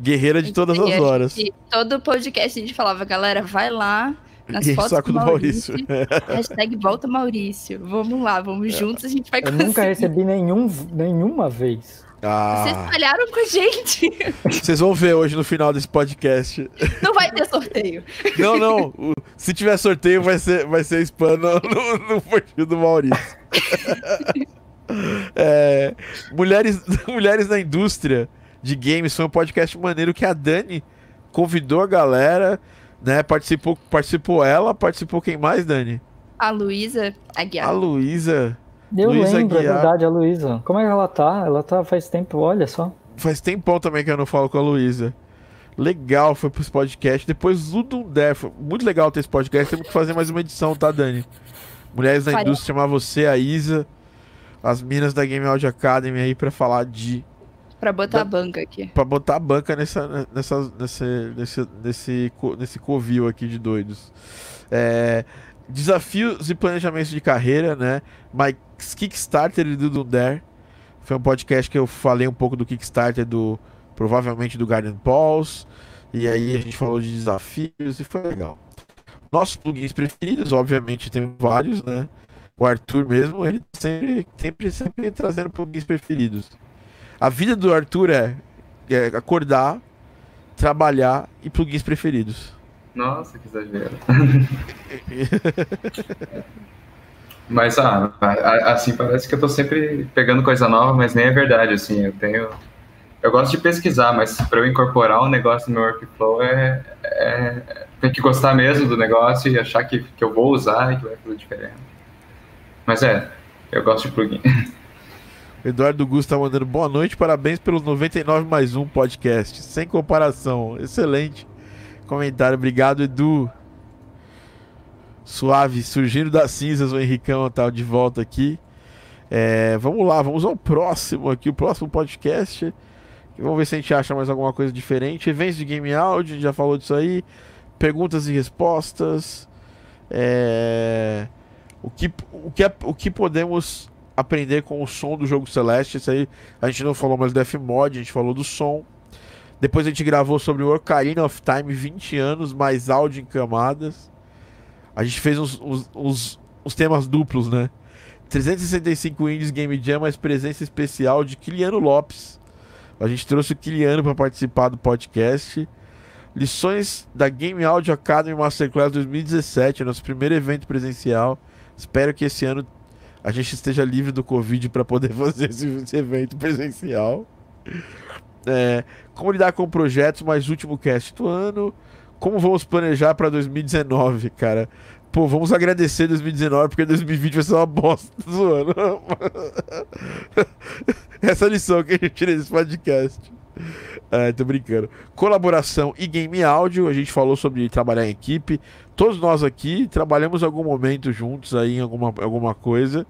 Guerreira de todas E as horas. gente- todo podcast a gente falava, galera, vai lá nas o fotos saco do do Maurício. Hashtag volta Maurício. Vamos lá, vamos juntos, a gente vai Eu conseguir. nunca recebi nenhum, nenhuma vez. Vocês Ah, falharam com a gente. vocês vão ver hoje no final desse podcast. Não vai ter sorteio. Não, não. se tiver sorteio, vai ser, vai ser spam no, no, no perfil do Maurício. É, mulheres, mulheres na indústria de games foi um podcast maneiro que a Dani convidou a galera, né? Participou, participou ela, participou quem mais, Dani? A Luísa A Aguiar. Luísa. Eu Luísa lembro, Aguiar. é verdade, a Luísa. Como é que ela tá? Ela tá faz tempo, olha só. Faz tempão também que eu não falo com a Luísa. Legal, foi pro podcast. Depois o Dundé. Foi muito legal ter esse podcast. Temos que fazer mais uma edição, tá, Dani? Mulheres na Faria. indústria, chamar você, a Isa, as minas da Game Audio Academy aí pra falar de. Pra botar Da- a banca aqui. Pra botar a banca nessa, nessa, nesse, nesse, nesse, nesse covil aqui de doidos. É, desafios e planejamentos de carreira, né? Mas Kickstarter do Dundare. Foi um podcast que eu falei um pouco do Kickstarter, do provavelmente do Garden Pauls. E aí a gente falou de desafios e foi legal. Nossos plugins preferidos, obviamente, tem vários, né? O Arthur mesmo, ele sempre, sempre, sempre trazendo plugins preferidos. A vida do Arthur é, é acordar, trabalhar e plugins preferidos. Nossa, que exagero. Mas, ah, assim, parece que eu tô sempre pegando coisa nova, mas nem é verdade, assim, eu tenho... Eu gosto de pesquisar, mas para eu incorporar um negócio no meu workflow é, é... Tem que gostar mesmo do negócio e achar que, que eu vou usar e que vai fazer diferença. Mas é, eu gosto de plugin. Eduardo Gusto tá mandando boa noite, parabéns pelo 99 mais um podcast. Sem comparação. Excelente comentário. Obrigado, Edu. Suave, surgindo das cinzas, o Henricão tá de volta aqui. É, vamos lá, vamos ao próximo aqui, o próximo podcast. Vamos ver se a gente acha mais alguma coisa diferente. Eventos de game áudio, a gente já falou disso aí. Perguntas e respostas. É, o, que, o, que, o que podemos aprender com o som do jogo Celeste. Isso aí a gente não falou mais do F-Mod, a gente falou do som. Depois a gente gravou sobre o Ocarina of Time 20 anos, mais áudio em camadas. A gente fez uns, uns, uns, uns temas duplos, né? 365 Indies Game Jam, mais presença especial de Kiliano Lopes. A gente trouxe o Kiliano para participar do podcast. Lições da Game Audio Academy Masterclass 2017, nosso primeiro evento presencial. Espero que esse ano a gente esteja livre do Covid para poder fazer esse, evento presencial. É, como lidar com projetos, mais último cast do ano. Como vamos planejar para 2019, cara? Pô, vamos agradecer 2019, porque 2020 vai ser uma bosta do ano. Essa lição que a gente tira desse podcast. É, tô brincando. Colaboração e game áudio, a gente falou sobre trabalhar em equipe. Todos nós aqui trabalhamos algum momento juntos aí em alguma, alguma coisa.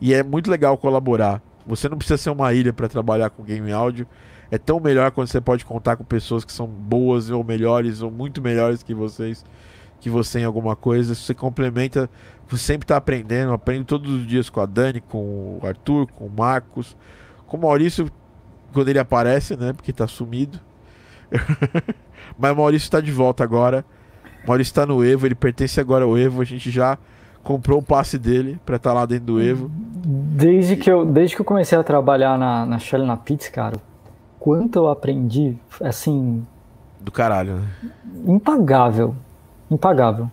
E é muito legal colaborar. Você não precisa ser uma ilha para trabalhar com game áudio. É tão melhor quando você pode contar com pessoas que são boas ou melhores ou muito melhores que vocês, que você em alguma coisa. Você complementa, você sempre está aprendendo. Aprendo todos os dias com a Dani, com o Arthur, com o Marcos, com o Maurício quando ele aparece, né? Porque tá sumido. Mas o Maurício está de volta agora. O Maurício está no Evo, ele pertence agora ao Evo. A gente já comprou o passe dele para estar tá lá dentro do Evo. Desde que eu, desde que eu comecei a trabalhar na, na Shell na Pizza, cara, quanto eu aprendi, assim. Do caralho, né? Impagável. Impagável.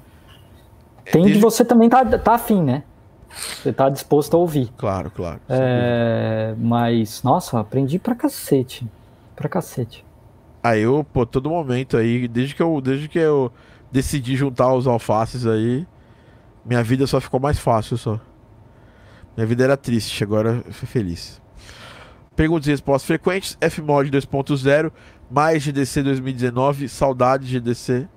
Tem desde... de você também tá, tá afim, né? Você tá disposto a ouvir. Claro, claro. É, mas, nossa, aprendi pra cacete. Pra cacete. Aí eu, pô, todo momento aí, desde que eu, desde que eu decidi juntar os alfaces aí, minha vida só ficou mais fácil só. Minha vida era triste, agora eu fui feliz. Perguntas e respostas frequentes, Fmod 2.0, mais GDC 2019, saudade GDC.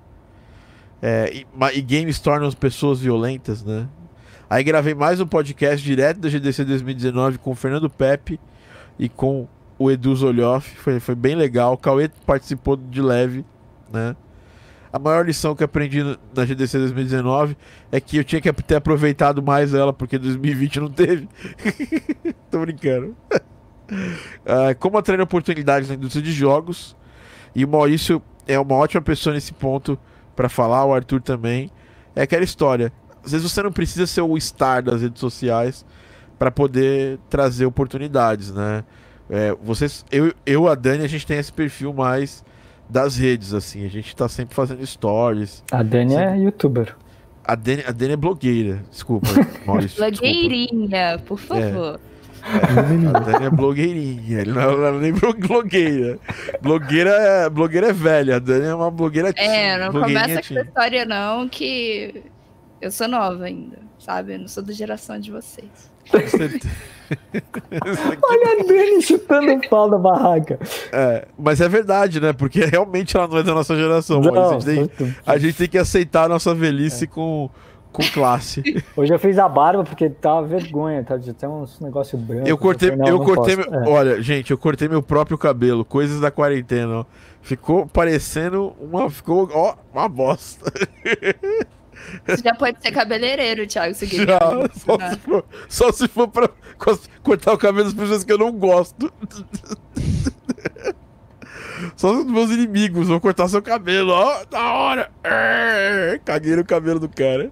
É, e, e games tornam as pessoas violentas, né? Aí gravei mais um podcast direto da GDC 2019 com o Fernando Pepe e com o Edu Zolhoff. Foi, foi bem legal. O Cauê participou de leve, né? A maior lição que aprendi na GDC 2019 é que eu tinha que ter aproveitado mais ela, porque 2020 não teve. Tô brincando. Uh, como atrair oportunidades na indústria de jogos. E o Maurício é uma ótima pessoa nesse ponto para falar, o Arthur também. É aquela história às vezes você não precisa ser o star das redes sociais para poder trazer oportunidades, né? É, vocês, eu, eu, a Dani, a gente tem esse perfil mais das redes, assim. A gente tá sempre fazendo stories. A Dani sempre... é youtuber. A Dani, a Dani é blogueira, desculpa, Maurício. Blogueirinha, por favor. É. É, a Dani é blogueirinha, ela não é nem blogueira. Blogueira, é, blogueira é velha, a Dani é uma blogueira É, não começa com essa história não, que eu sou nova ainda, sabe? Eu não sou da geração de vocês. Olha a Dani chutando o pau da barraca. É, mas é verdade, né? Porque realmente ela não é da nossa geração. Não, a, gente tem, a, gente tem, que aceitar a nossa velhice é. com, com classe. Hoje eu fiz a barba porque tava vergonha, tá? Já tem uns negócio branco. Eu cortei, eu, eu cortei, meu, é. olha, gente, eu cortei meu próprio cabelo, coisas da quarentena, ó. Ficou parecendo uma, ficou, ó, uma bosta. Você já pode ser cabeleireiro, Thiago. Já, só, se for, só se for pra cortar o cabelo das pessoas que eu não gosto. Só os meus inimigos vão cortar seu cabelo, ó, da hora. É, caguei no cabelo do cara.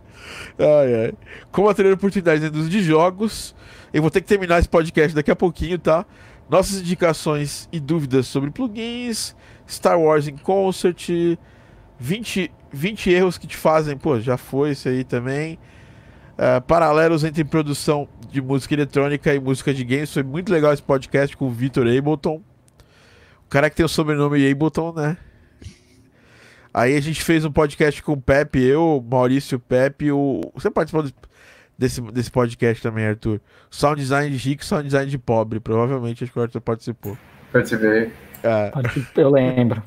Ai, ai. Como atrair oportunidades dentro de jogos. Eu vou ter que terminar esse podcast daqui a pouquinho, tá? Nossas indicações e dúvidas sobre plugins, Star Wars em Concert, 20 20 erros que te fazem, pô, já foi isso aí também. Uh, paralelos entre produção de música eletrônica e música de games. Foi muito legal esse podcast com o Victor Ableton. O cara que tem o sobrenome Ableton, né? Aí a gente fez um podcast com o Pepe, eu, Maurício Pepe, o. Você participou desse, desse podcast também, Arthur? Sound design de rico, sound design de pobre. Provavelmente acho que o Arthur participou. Participei. É. Eu lembro.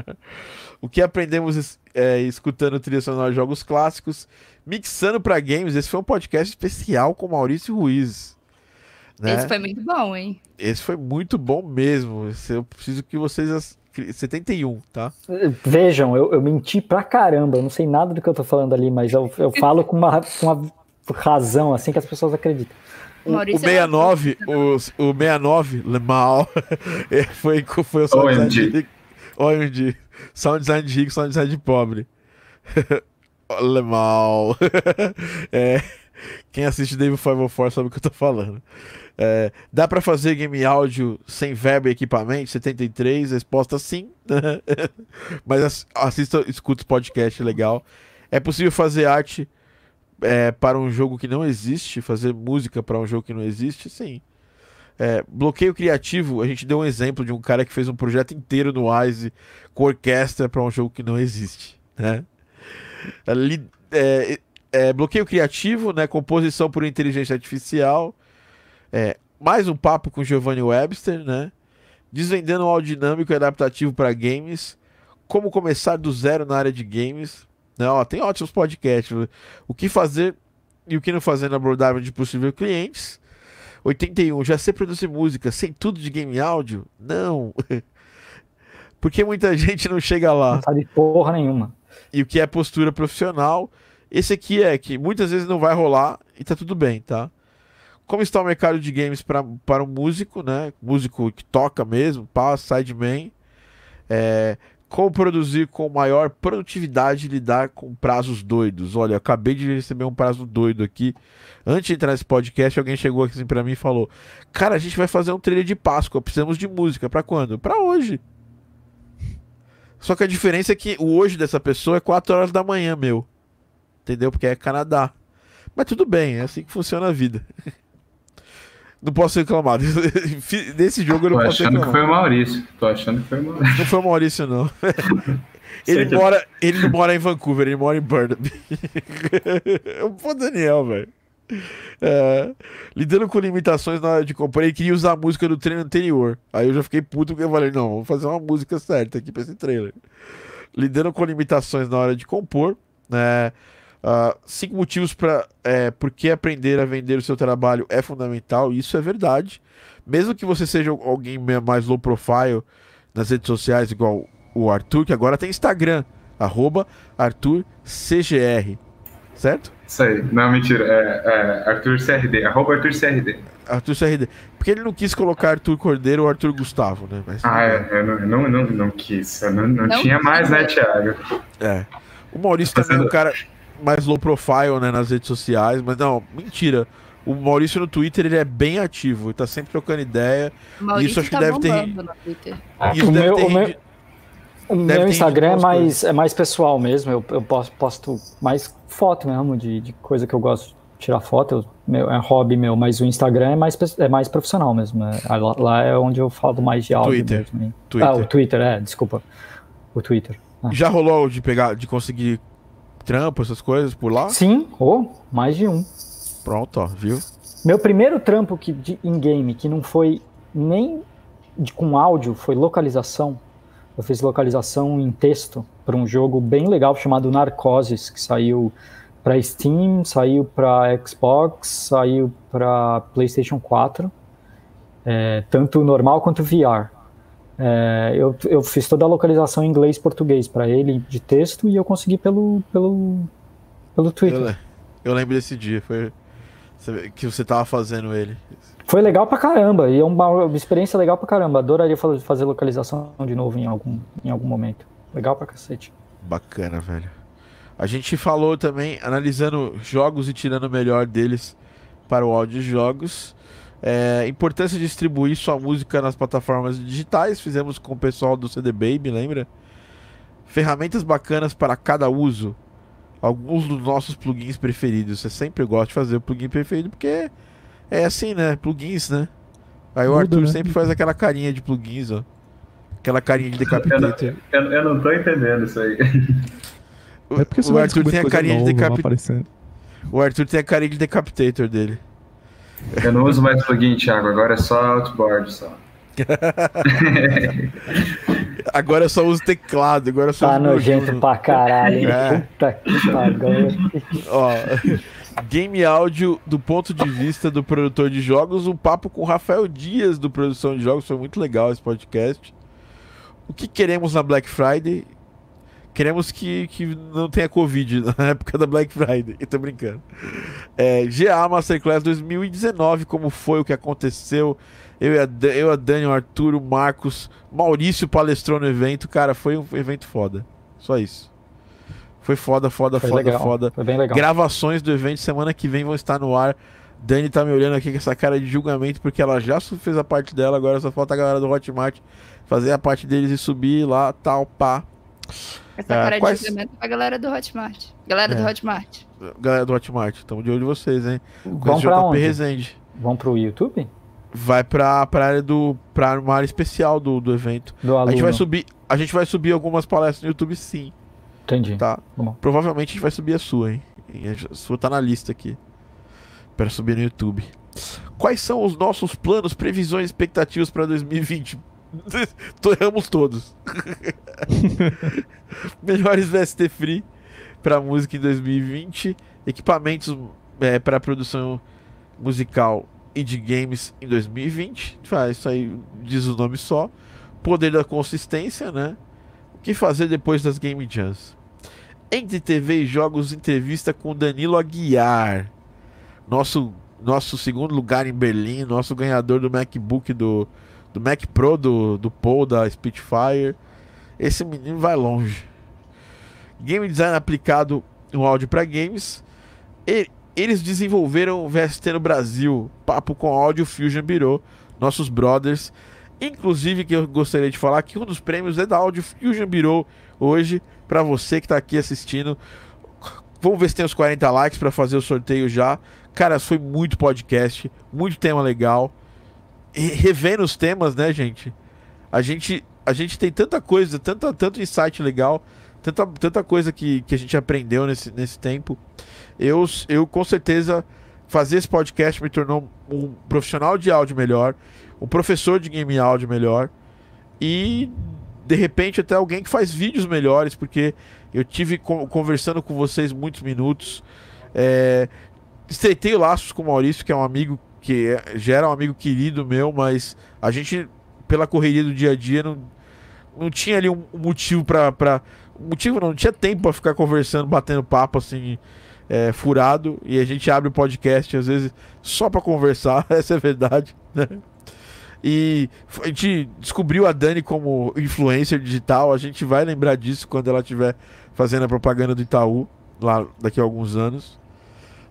o que aprendemos é, escutando trilha sonora de jogos clássicos, mixando para games. Esse foi um podcast especial com Maurício Ruiz. Né? Esse foi muito bom, hein? Esse foi muito bom mesmo. Eu preciso que vocês. 71, tá? Vejam, eu, eu menti pra caramba. Eu não sei nada do que eu tô falando ali, mas eu, eu falo com uma, com uma razão, assim, que as pessoas acreditam. O, o 69, o, o 69, Lemal, é, foi, foi o sound design de, OMG. Sound design de rico, sound design de pobre. Lemal. é, quem assiste David 504 sabe o que eu tô falando. É, dá para fazer game áudio sem verbo e equipamento? 73, resposta sim. Mas assista, escuta o podcast, legal. É possível fazer arte é, para um jogo que não existe, fazer música para um jogo que não existe, sim. É, bloqueio criativo, a gente deu um exemplo de um cara que fez um projeto inteiro no Wise com orquestra para um jogo que não existe. Né? É, é, bloqueio criativo, né? composição por inteligência artificial. É, mais um papo com Giovanni Webster, né? desvendando o áudio dinâmico e adaptativo para games, como começar do zero na área de games. Né? Ó, tem ótimos podcasts. O que fazer e o que não fazer na abordagem de possíveis clientes. 81. Já sei produzir música, sem tudo de game áudio? Não. Porque muita gente não chega lá. Não sabe porra nenhuma. E o que é postura profissional. Esse aqui é que muitas vezes não vai rolar e tá tudo bem, tá? Como está o mercado de games para um músico, né? Músico que toca mesmo, pá, sideman. É, como produzir com maior produtividade e lidar com prazos doidos. Olha, acabei de receber um prazo doido aqui. Antes de entrar nesse podcast, alguém chegou aqui assim pra mim e falou: Cara, a gente vai fazer um trailer de Páscoa, precisamos de música. Pra quando? Pra hoje. Só que a diferença é que o hoje dessa pessoa é 4 horas da manhã, meu. Entendeu? Porque é Canadá. Mas tudo bem, é assim que funciona a vida. Não posso reclamar. Desse jogo eu não Tô posso achando reclamar. que foi o Maurício. Tô achando que foi o Maurício. Não foi o Maurício, não. Ele, Sei que- mora, ele não mora em Vancouver, ele mora em Burnaby. Pô, Daniel, velho. É, lidando com limitações na hora de compor, ele queria usar a música do treino anterior. Aí eu já fiquei puto porque eu falei, não, vamos fazer uma música certa aqui pra esse trailer. Lidando com limitações na hora de compor, né? Ah, cinco motivos para é, por que aprender a vender o seu trabalho é fundamental, isso é verdade. Mesmo que você seja alguém mais low profile nas redes sociais, igual o Arthur, que agora tem Instagram, arroba ArthurCGR, certo? Isso aí. Não, mentira. É, é Arthur CRD. Arroba Arthur CRD. Arthur CRD. Porque ele não quis colocar Arthur Cordeiro ou Arthur Gustavo, né? Mas, Ah, é. Eu não, não, não, não quis. Eu não, não, Não tinha mais, né. Thiago? É. O Maurício também é um cara mais low profile, né, nas redes sociais, mas não, mentira. O Maurício no Twitter, ele é bem ativo, ele tá sempre trocando ideia. Maurício Isso acho que tá deve ter- Twitter. Isso o deve meu, ter o meu, o meu Instagram é mais, é mais pessoal mesmo. Eu, eu posto, posto mais foto mesmo de, de coisa que eu gosto de tirar foto. Eu- meu, é hobby meu, mas o Instagram é mais, é mais profissional mesmo. É, lá, lá é onde eu falo mais de áudio Twitter. mesmo. hein? Twitter. Ah, o Twitter, é, desculpa. O Twitter. Ah. Já rolou de pegar, de conseguir trampo, essas coisas por lá? Sim, ou mais de um. Pronto, ó, viu? Meu primeiro trampo que, de, em game que não foi nem de, com áudio, foi localização. Eu fiz localização em texto para um jogo bem legal chamado Narcoses, que saiu para Steam, saiu para Xbox, saiu para PlayStation 4, é, tanto normal quanto VR. É, eu, eu fiz toda a localização em inglês e português para ele de texto e eu consegui pelo, pelo, pelo Twitter. Eu, eu lembro desse dia, foi que você tava fazendo ele. Foi legal pra caramba, e é uma, uma experiência legal pra caramba. Adoraria fa- fazer localização de novo em algum, em algum momento. Legal pra cacete. Bacana, velho. A gente falou também, analisando jogos e tirando o melhor deles para o áudio de jogos. É, importância de distribuir sua música nas plataformas digitais. Fizemos com o pessoal do CD Baby, lembra? Ferramentas bacanas para cada uso. Alguns dos nossos plugins preferidos. Você sempre gosta de fazer o plugin preferido porque é assim, né? Plugins, né? Aí o Muda, Arthur né? sempre faz aquela carinha de plugins, ó. Aquela carinha de Eu decapitator. eu, eu não tô entendendo isso aí. O, É porque você o vai Arthur tem a carinha de nova, decapitator. aparecendo. O Arthur tem a carinha de decapitator dele. Eu não uso mais plugin, Thiago. Agora é só outboard só. Agora eu só uso teclado, agora eu só Tá nojento pra caralho. hein? É. Puta que pariu. Ó, game áudio do ponto de vista do produtor de jogos, um papo com o Rafael Dias do Produção de Jogos, foi muito legal esse podcast. O que queremos na Black Friday? Queremos que, que não tenha Covid na época da Black Friday. Eu tô brincando. É, GA Masterclass 2019, como foi, o que aconteceu. Eu, e a, eu, a Dani, o Arthur, o Marcos, Maurício palestrou no evento. Cara, foi um evento foda. Só isso. Foi foda, foda, Foi foda, legal. foda. Foi bem legal. Gravações do evento semana que vem vão estar no ar. Dani tá me olhando aqui com essa cara de julgamento porque ela já fez a parte dela, agora só falta a galera do Hotmart fazer a parte deles e subir lá, tal, pá. Essa Ah, cara quais- de julgamento pra galera do Hotmart. Galera do É. Hotmart. Galera do Hotmart, estamos de olho em vocês, hein? Esse pra JP onde? Resende. Vamos pro YouTube? Vai pra, pra área do. pra uma área especial do, do evento. Do A aluno. gente vai subir. A gente vai subir algumas palestras no YouTube, sim, Entendi. tá? Bom. Provavelmente a gente vai subir a sua, hein? A sua tá na lista aqui. Pra subir no YouTube. Quais são os nossos planos, previsões, expectativas pra 2020? Erramos todos. Melhores VST Free para música em 2020. Equipamentos é, para produção musical e de games em 2020. Ah, isso aí diz o nome só. Poder da consistência, né? O que fazer depois das Game Jams? Entre TV e jogos, entrevista com Danilo Aguiar. Nosso, nosso segundo lugar em Berlim, nosso ganhador do MacBook do, do Mac Pro do, do Paul da Spitfire. Esse menino vai longe. Game design aplicado no áudio para games. E, eles desenvolveram o VST no Brasil. Papo com Audio Fusion Bureau, nossos brothers. Inclusive, que eu gostaria de falar que um dos prêmios é da Audio Fusion Bureau hoje, para você que está aqui assistindo. Vamos ver se tem os 40 likes para fazer o sorteio já. Cara, foi muito podcast, muito tema legal. Revendo os temas, né, gente? A gente, a gente tem tanta coisa, tanta, tanto insight legal, tanta, tanta coisa que, que a gente aprendeu nesse, nesse tempo. Eu, eu, com certeza, fazer esse podcast me tornou um profissional de áudio melhor, um professor de game áudio melhor e, de repente, até alguém que faz vídeos melhores, porque eu tive conversando com vocês muitos minutos. É, estreitei laços com o Maurício, que é um amigo que é, já era um amigo querido meu, mas a gente, pela correria do dia a dia, não, não tinha ali um motivo para. Pra... Motivo não, não tinha tempo para ficar conversando, batendo papo assim, é, furado. E a gente abre o podcast, às vezes, só para conversar, essa é a verdade, né? E a gente descobriu a Dani como influencer digital. A gente vai lembrar disso quando ela estiver fazendo a propaganda do Itaú, lá daqui a alguns anos.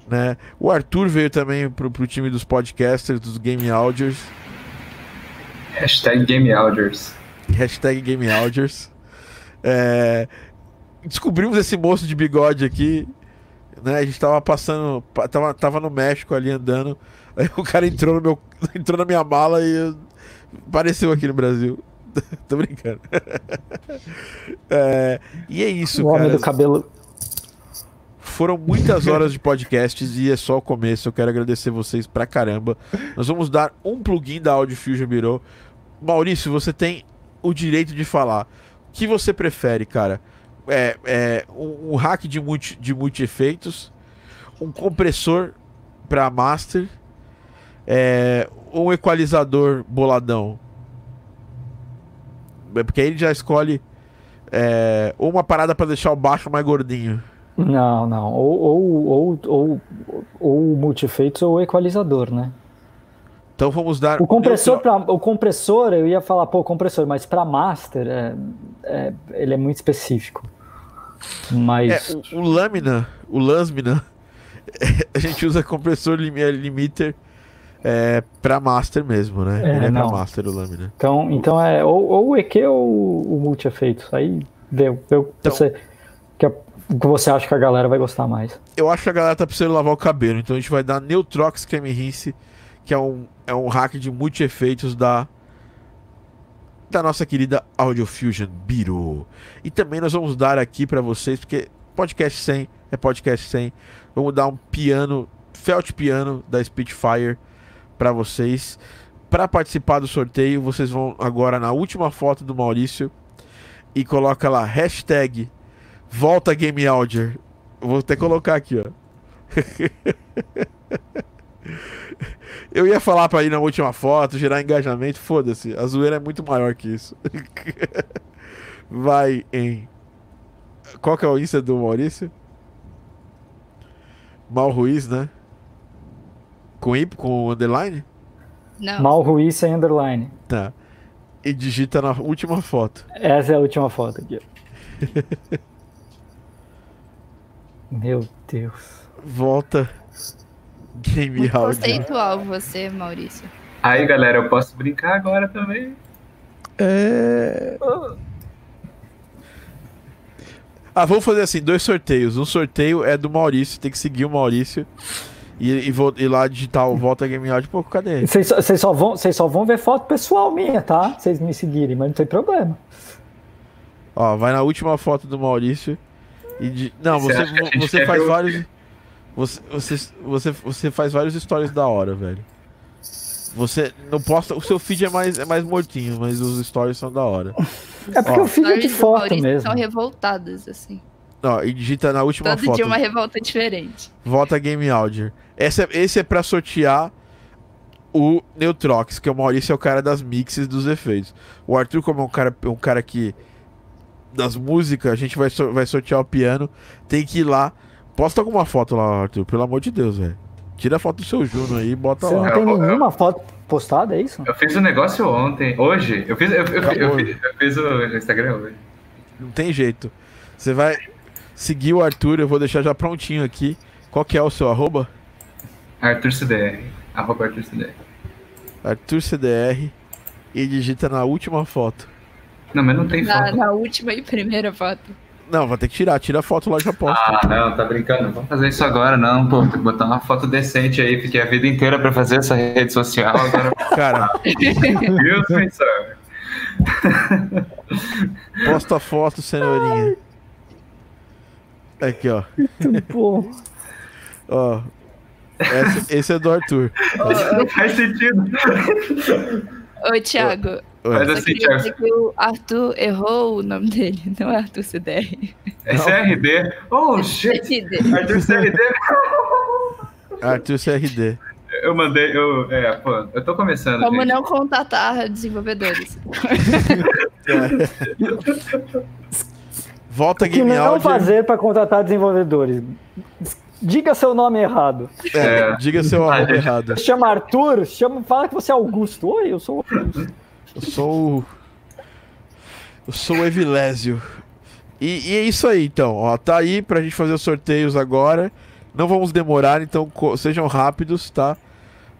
Né? O Arthur veio também pro, pro time dos podcasters, dos Game Audiors. Hashtag Game Audiors. Hashtag Game Audiors. É... Descobrimos esse moço de bigode aqui. Né? A gente tava passando. Tava, tava no México ali andando. Aí o cara entrou no meu. entrou na minha mala e apareceu aqui no Brasil. Tô brincando. É... E é isso, o cara. Homem do cabelo foram muitas horas de podcasts e é só o começo. Eu quero agradecer vocês pra caramba. Nós vamos dar um plugin da Audio Fusion Bureau. Maurício, você tem o direito de falar. O que você prefere, cara? É, é um, um hack de multi, de multi efeitos, um compressor para master, é, um equalizador boladão. É porque aí ele já escolhe é, uma parada para deixar o baixo mais gordinho. Não, não. Ou, ou, ou, ou, multifeitos ou equalizador, né? Então vamos dar. O compressor, pra, o compressor, eu ia falar, pô, compressor, mas para master, é, é, ele é muito específico. Mas. É, o, lâmina, o Lansmina, a gente usa compressor limiter é, para master mesmo, né? É, ele é pra master o lâmina. Então, então é ou, ou o EQ ou o multi-efeitos. Aí deu. Eu, Então- você, o que você acha que a galera vai gostar mais? Eu acho que a galera tá precisando lavar o cabelo, então a gente vai dar Neutrox Creme Rinse, que é um, é um hack de multi-efeitos da da nossa querida Audio Fusion Biro. E também nós vamos dar aqui para vocês, porque podcast 100 é podcast 100. Vamos dar um piano, Felt piano da Spitfire para vocês. Para participar do sorteio, vocês vão agora na última foto do Maurício e coloca lá hashtag Volta Game Audio. Vou até colocar aqui, ó. Eu ia falar pra ir na última foto, gerar engajamento, foda-se. A zoeira é muito maior que isso. Vai em. Qual que é o Insta do Maurício? Mal Ruiz, né? Com I, com underline? Não. Mal Ruiz sem underline. Tá. E digita na última foto. Essa é a última foto aqui. Meu Deus. Volta. Game Muito conceitual você, Maurício. Aí, galera, eu posso brincar agora também. É. Ah, vamos fazer assim, dois sorteios. Um sorteio é do Maurício, tem que seguir o Maurício. E, e, vou, e lá digitar o Volta Game Audio. Pô, cadê ele? Vocês só, só vão, só vão ver foto pessoal minha, tá? Vocês me seguirem, mas não tem problema. Ó, vai na última foto do Maurício. E de... Não, Você você, quer faz vários. Você, você, você, você faz vários stories da hora, velho. Você não posta. O seu feed é mais, é mais mortinho, mas os stories são da hora. É porque Ó. o feed é de foto mesmo. São revoltadas, assim. Ó, e digita na última Todo foto. dia uma revolta diferente. Vota Game Audio. Esse é, esse é pra sortear o Neutrox, que o Maurício é o cara das mixes dos efeitos. O Arthur, como é um cara, um cara que. Das músicas, a gente vai, vai sortear o piano. Tem que ir lá. Posta alguma foto lá, Arthur, pelo amor de Deus, velho. Tira a foto do seu Juno aí e bota Você não lá. tem Eu nenhuma foto postada, é isso? Eu fiz um negócio ontem, hoje. Eu fiz, eu, eu- eu- eu fiz, eu fiz o Instagram hoje. Não tem jeito. Você vai seguir o Arthur, eu vou deixar já prontinho aqui. Qual que é o seu arroba? Arthur CDR. Arroba Arthur CDR. Arthur CDR. E digita na última foto. Não, mas não tem Na, foto. na última e primeira foto. Não, vai ter que tirar. Tira a foto lá e já posta. Ah, não, tá brincando. Não vamos fazer isso agora, não, pô. Tem que botar uma foto decente aí. Fiquei a vida inteira pra fazer essa rede social. Agora, Cara, Deus me salve. posta a foto, cenourinha. Aqui, ó. Pô, ó. Esse, esse é do Arthur. Não faz sentido. Ô, Thiago, Mas assim, Thiago, dizer que o Arthur errou o nome dele, não é Arthur CDR. é CRD. Oh, shit. Arthur CRD. Arthur CRD. Eu mandei, eu, é, pô, eu tô começando. Como gente. não contatar desenvolvedores? Volta o que Game não Audio. fazer para contratar desenvolvedores? Diga seu nome errado. É, É. diga seu gente. errado. Chama Arthur, chama, fala que você é Augusto. Oi, eu sou Augusto. Eu sou o. Eu sou o Evilésio. E, e é isso aí, então. Ó, tá aí pra gente fazer os sorteios agora. Não vamos demorar, então sejam rápidos, tá?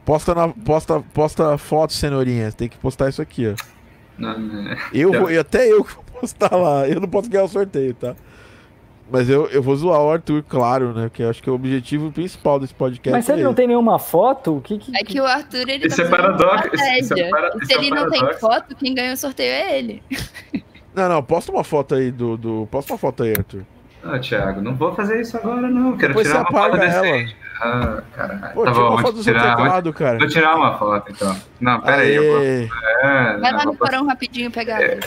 Posta, na, posta, posta foto, cenourinha. Tem que postar isso aqui, ó. Não, não, é. Eu Tá. vou, e até eu que vou postar lá. Eu não posso ganhar o sorteio, tá? Mas eu, eu vou zoar o Arthur, claro, né? Que eu acho que é o objetivo principal desse podcast. Mas se ele é não esse. tem nenhuma foto, o que que... É que o Arthur, ele Isso tá é paradoxo, isso- isso é estratégia. para- se é um ele não tem foto, quem ganha o sorteio é ele. Não, não, posta uma foto aí do. do... Posta uma foto aí, Arthur. Ah, Thiago, não vou fazer isso agora, não. Quero Depois você tirar uma foto apaga ela. decente. Ah, caralho. Pô, tá tira bom, uma vou foto do seu tirar, vou, teclado, cara. vou tirar uma foto, então. Não, pera aí, eu vou. Aê. É, Vai lá vou no porão rapidinho pegar. É,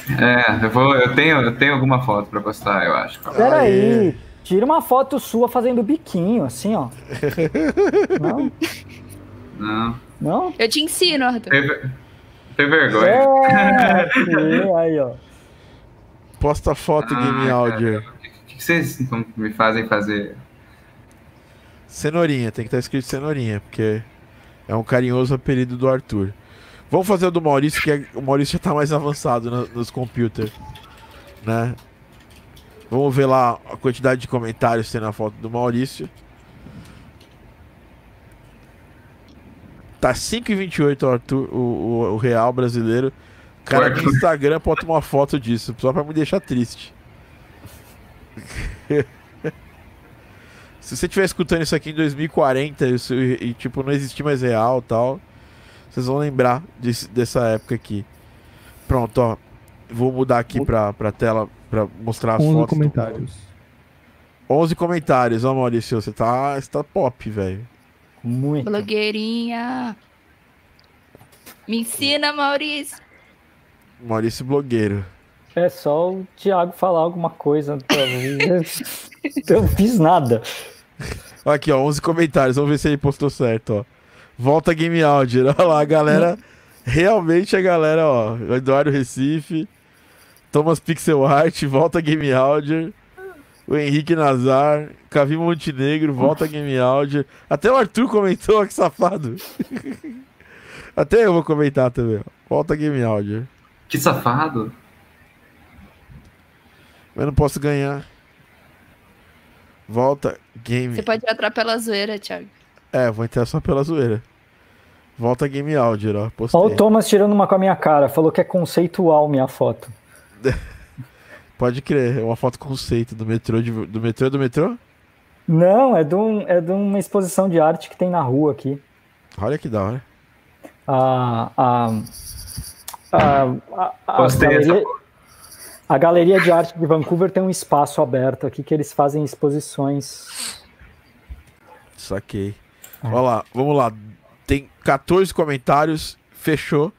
eu vou. Eu tenho, eu tenho alguma foto pra postar, eu acho. Pera Aê. aí, tira uma foto sua fazendo biquinho, assim, ó. Não? Não. Não? Eu te ensino, Arthur. Tem, tem vergonha. É, sim, aí, ó. Posta foto, Game Ah, Audio. cara, O que que vocês então me fazem fazer? Cenourinha, tem que estar escrito cenourinha, porque é um carinhoso apelido do Arthur. Vamos fazer o do Maurício, que é- o Maurício já tá mais avançado na- nos computers, né? Vamos ver lá a quantidade de comentários que tem na foto do Maurício. Tá 5,28 o, Arthur, o, o, o real brasileiro. O cara O do Arthur. Instagram bota uma foto disso, só pra me deixar triste. Se você estiver escutando isso aqui em 2040 isso- e, e, tipo, não existir mais real e tal, vocês vão lembrar desse- dessa época aqui. Pronto, ó. Vou mudar aqui pra, pra tela pra mostrar as 11 fotos. do- comentários. 11 comentários, ó, Maurício. Você tá, você tá pop, velho. Muito. Blogueirinha. Me ensina, Maurício. Maurício blogueiro. É só o Thiago falar alguma coisa pra mim. Eu não fiz nada. Aqui, ó, 11 comentários. Vamos ver se ele postou certo, ó. Volta Game Audio. Olha lá, a galera. Realmente a galera, ó. Eduardo Recife. Thomas Pixel Art. Volta Game Audio. O Henrique Nazar. Cavi Montenegro. Volta Game Audio. Até o Arthur comentou, ó, que safado. Até eu vou comentar também, ó. Volta Game Audio. Que safado. Mas não posso ganhar. Volta Game. Você pode entrar pela zoeira, Thiago. É, vou entrar só pela zoeira. Volta Game Audio, ó. Postei. Olha o Thomas tirando uma com a minha cara. Falou que é conceitual minha foto. Pode crer, é uma foto conceito do metrô. De, do metrô do metrô? Não, é de, um, é de uma exposição de arte que tem na rua aqui. Olha que da hora. A, a, a, a, a, Postei essa galeria, foto. A Galeria de Arte de Vancouver tem um espaço aberto aqui que eles fazem exposições. Saquei. Olha lá, vamos lá. Tem 14 comentários Fechou.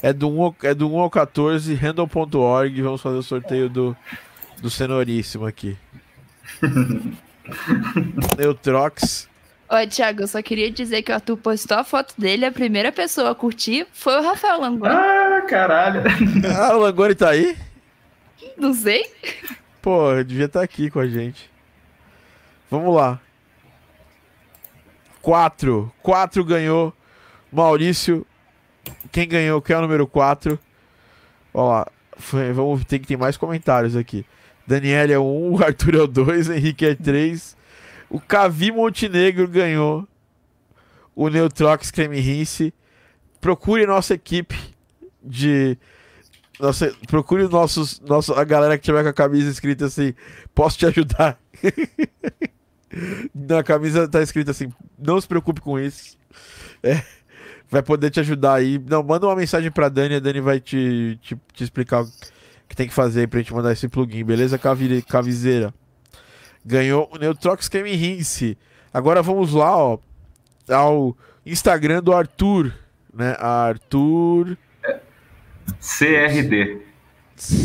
É do 1 ao, é do 1 ao 14, random.org. Vamos fazer o sorteio do, do Cenoríssimo aqui. Neutrox. Ó, Thiago, eu só queria dizer que o Arthur postou a foto dele, a primeira pessoa a curtir foi o Rafael Langoni. Ah, caralho. Ah, o Langoni tá aí? Não sei. Pô, devia estar aqui com a gente. Vamos lá. Quatro. Quatro ganhou. Maurício. Quem ganhou? Quem é o número 4? Ó lá. Foi- vamos ter que ter mais comentários aqui. Daniel é 1, um, Arthur é o 2, Henrique é 3. O Cavi Montenegro ganhou. O Neutrox Creme Rinse. Procure nossa equipe de. Nossa, procure os nossos, nosso, a galera que tiver com a camisa escrita assim: Posso te ajudar? Na camisa tá escrito assim: Não se preocupe com isso. É, vai poder te ajudar aí. Não, manda uma mensagem pra Dani, a Dani vai te, te, te explicar o que tem que fazer aí pra gente mandar esse plugin, beleza, Cavire, Cavizeira? Ganhou o Neutrox Creme Rinse. Agora vamos lá, ó, ao Instagram do Arthur, né? Arthur. CRD.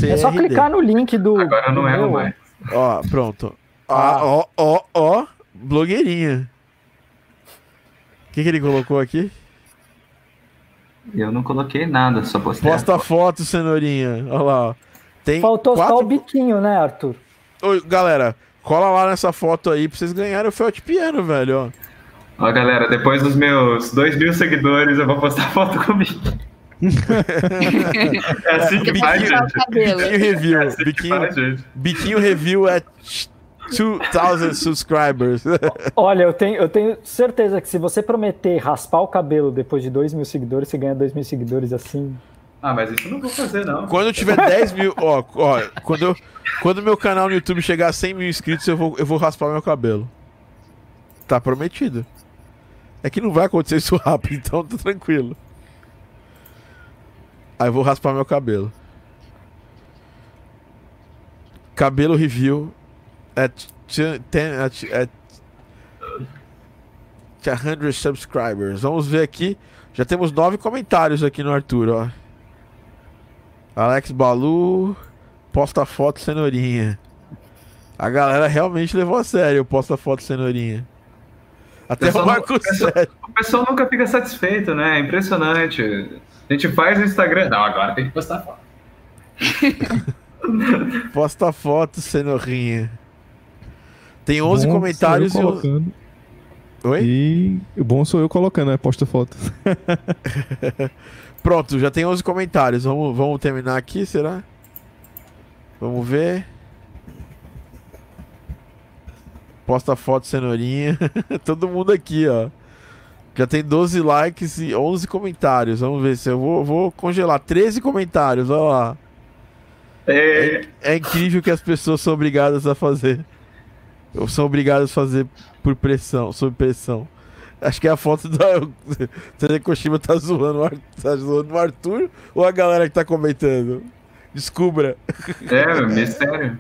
É só CRD. clicar no link do. Agora eu não erro mais. Ó, pronto. Ah. Ah, ó, ó, ó, blogueirinha. O que, que ele colocou aqui? Eu não coloquei nada, só postei. Posta foto, cenourinha. Olha lá. ó. Tem Faltou só o quatro... biquinho, né, Arthur? Ô, galera, cola lá nessa foto aí pra vocês ganharem o Felt Piano, velho. Ó. Ó, galera, depois dos meus 2 mil seguidores, eu vou postar foto comigo. é assim que Porque faz, pode tirar o gente. cabelo. Biquinho review. É assim que biquinho, faz, gente. biquinho review é 2000 subscribers. Olha, eu tenho, eu tenho certeza que se você prometer raspar o cabelo depois de 2 mil seguidores, você ganha 2 mil seguidores assim. Ah, mas isso eu não vou fazer, não. quando eu tiver 10 mil. Ó, ó quando, eu, quando meu canal no YouTube chegar a 100 mil inscritos, eu vou, eu vou raspar meu cabelo. Tá prometido. É que não vai acontecer isso rápido, então tá tranquilo. Aí eu vou raspar meu cabelo. Cabelo review 10 at, at 100 subscribers. Vamos ver aqui. Já temos nove comentários aqui no Arthur, ó. Alex Balu posta foto cenourinha. A galera realmente levou a sério o posta foto cenourinha. Até Pessoal o Marco pessoal- Sérgio. O pessoal nunca fica satisfeito, né? É impressionante. A gente faz o Instagram. Não, agora tem que postar foto. Posta foto cenourinha. Tem 11 Bom comentários sou e eu colocando. Oi? E o bom sou eu colocando, né? Posta foto. Pronto, já tem 11 comentários. Vamos, vamos terminar aqui, será? Vamos ver. Posta foto cenourinha. Todo mundo aqui, ó. Já tem 12 likes e 11 comentários. Vamos ver se eu vou, vou congelar 13 comentários. Olha lá. É, É incrível que as pessoas são obrigadas a fazer. Ou são obrigadas a fazer por pressão, sob pressão. Acho que é a foto da. Tere Koshima tá zoando, tá zoando o Arthur ou a galera que tá comentando? Descubra. é, mistério.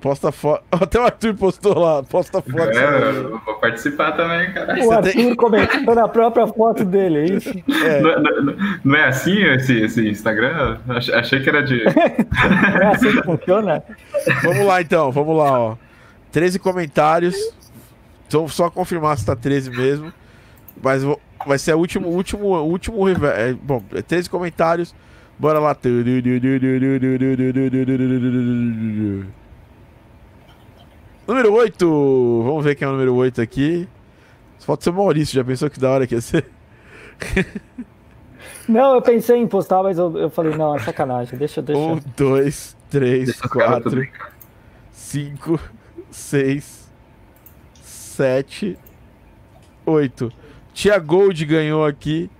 Posta foto. Até o Arthur postou lá. Posta foto. É, eu vou participar também, cara. O Arthur comentou na própria foto dele, é isso? É. Não, não- não é assim esse, esse Instagram? Ach- Achei que era de. Não é assim que funciona? Vamos lá então, vamos lá, ó. 13 comentários. Então só confirmar se tá 13 mesmo. Mas vou- vai ser o último, último, último é, Bom, é 13 comentários. Bora lá. Número 8. Vamos ver quem é o número 8 aqui. Só falta ser o Maurício. Já pensou que da hora que ia ser? Não, eu pensei em postar, mas eu, eu falei, não, é sacanagem, deixa, deixa. 1, 2, 3, Deixa os caras tudo 4, 5, 6, 7, 8. Tia Gold ganhou aqui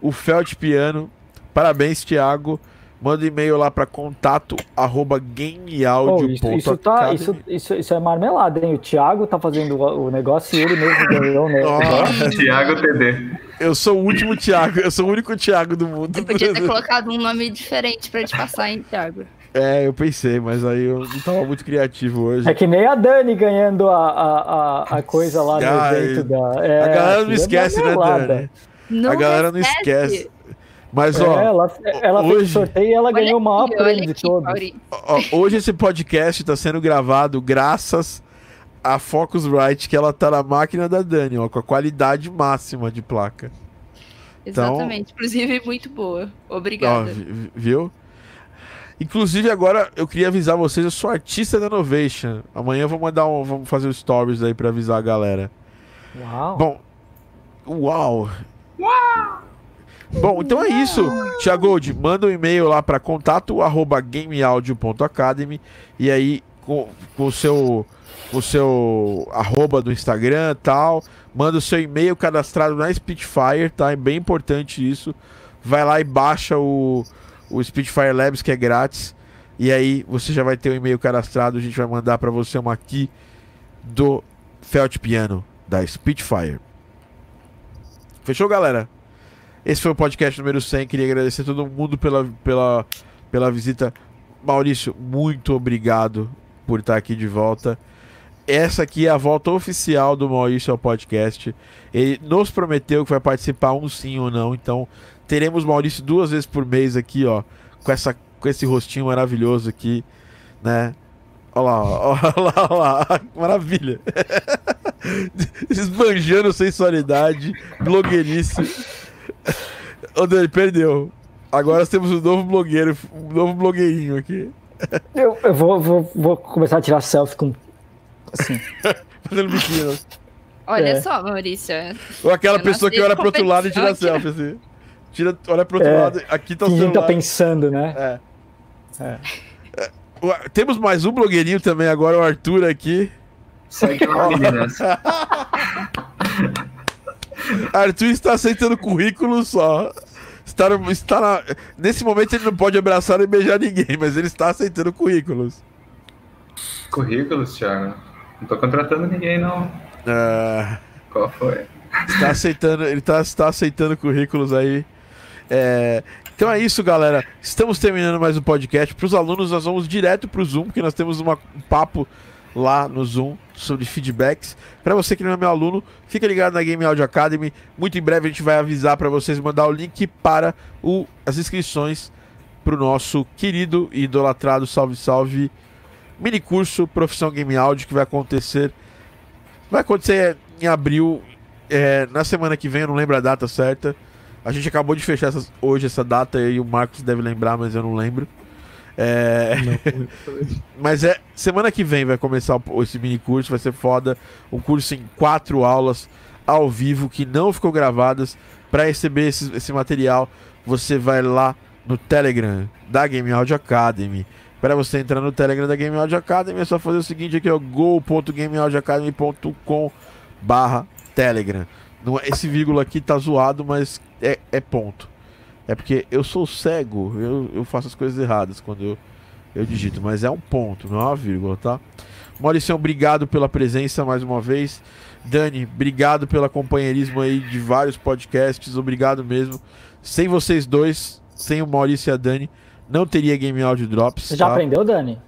o Felt Piano. Parabéns, Thiago. Manda e-mail lá para contato arroba Pô, isso, isso, tá, isso, isso, isso é marmelada, hein? O Thiago tá fazendo o o negócio e ele mesmo ganhou, né? Nossa. Thiago TD. Eu sou o último Thiago, eu sou o único Thiago do mundo. Você podia ter colocado um nome diferente pra te passar, hein, Thiago? É, eu pensei, mas aí eu não tava muito criativo hoje. É que nem a Dani ganhando a, a, a, a coisa lá no Ai, evento da. é, a galera não é esquece, né. Dani? Não A galera não esquece. esquece. Mas, É, ó, ela ela fez hoje- o sorteio e ela Olha ganhou o maior aqui, prêmio de aqui, todos. Ó, hoje esse podcast tá sendo gravado graças a Focusrite, que ela tá na máquina da Dani, ó, com a qualidade máxima de placa. Então- Exatamente. Inclusive, muito boa. Ó, Obrigada. vi- viu? Inclusive, agora eu queria avisar vocês, eu sou artista da Innovation. Amanhã eu vou mandar um. Vamos fazer o stories aí pra avisar a galera. Uau. Bom, uau! Bom, então é isso. Thiago Gold, manda um e-mail lá para contato arroba gameaudio.academy e aí com, o seu o seu arroba do Instagram tal, manda o seu e-mail cadastrado na Spitfire, tá? É bem importante isso. Vai lá e baixa o, o Spitfire Labs que é grátis. E aí você já vai ter o e-mail cadastrado, a gente vai mandar para você uma aqui do Felt Piano da Spitfire. Fechou, galera? Esse foi o podcast número 100. Queria agradecer a todo mundo pela, pela, pela visita. Maurício, muito obrigado por estar aqui de volta. Essa aqui é a volta oficial do Maurício ao podcast. Ele nos prometeu que vai participar um sim ou não. Então, teremos Maurício duas vezes por mês aqui, ó. Com, essa, com esse rostinho maravilhoso aqui, né? Olha lá, olha lá, olha lá. Maravilha. Esbanjando sensualidade, blogueirice. Ô, Dani, perdeu. Agora nós temos um novo blogueiro, um novo blogueirinho aqui. Eu, eu vou, vou, vou começar a tirar selfie com. Assim. Fazendo biquinho. Olha É. só, Maurício. Ou aquela Eu pessoa que olha pro outro lado e tira selfie, assim. Tira, olha pro outro É. lado, aqui tá o Fingindo que tá pensando, né? É. É. É, Temos mais um blogueirinho também agora, o Arthur aqui. Segue. Arthur está aceitando currículo só. Está, está na- Nesse momento ele não pode abraçar nem beijar ninguém, mas ele está aceitando currículos. Currículos, Thiago. Não tô contratando ninguém, não. Ah, Qual foi? está aceitando, ele está, está aceitando currículos aí. É, então é isso, galera. Estamos terminando mais um podcast. Para os alunos, nós vamos direto para o Zoom, porque nós temos uma- um papo lá no Zoom sobre feedbacks. Para você que não é meu aluno, fica ligado na Game Audio Academy. Muito em breve a gente vai avisar para vocês mandar o link para o- as inscrições para o nosso querido e idolatrado Salve Salve mini curso Profissão Game Audio que vai acontecer. Vai acontecer em abril, é, na semana que vem, eu não lembro a data certa. A gente acabou de fechar essas- hoje essa data e o Marcos deve lembrar, mas eu não lembro. É, mas é semana que vem vai começar esse mini curso, vai ser foda. Um curso em quatro aulas ao vivo que não ficou gravadas. Para receber esse, esse material, você vai lá no Telegram da Game Audio Academy. Para você entrar no Telegram da Game Audio Academy, é só fazer o seguinte aqui, ó, go.gameaudioacademy.com barra Telegram. É- esse vírgula aqui tá zoado, mas é, é ponto. É porque eu sou cego, eu, eu faço as coisas erradas quando eu, eu digito, mas é um ponto, não é uma vírgula, tá? Maurício, obrigado pela presença mais uma vez. Dani, obrigado pelo companheirismo aí de vários podcasts, obrigado mesmo. Sem vocês dois, sem o Maurício e a Dani, não teria Game Audio Drops. Você já tá? aprendeu, Dani?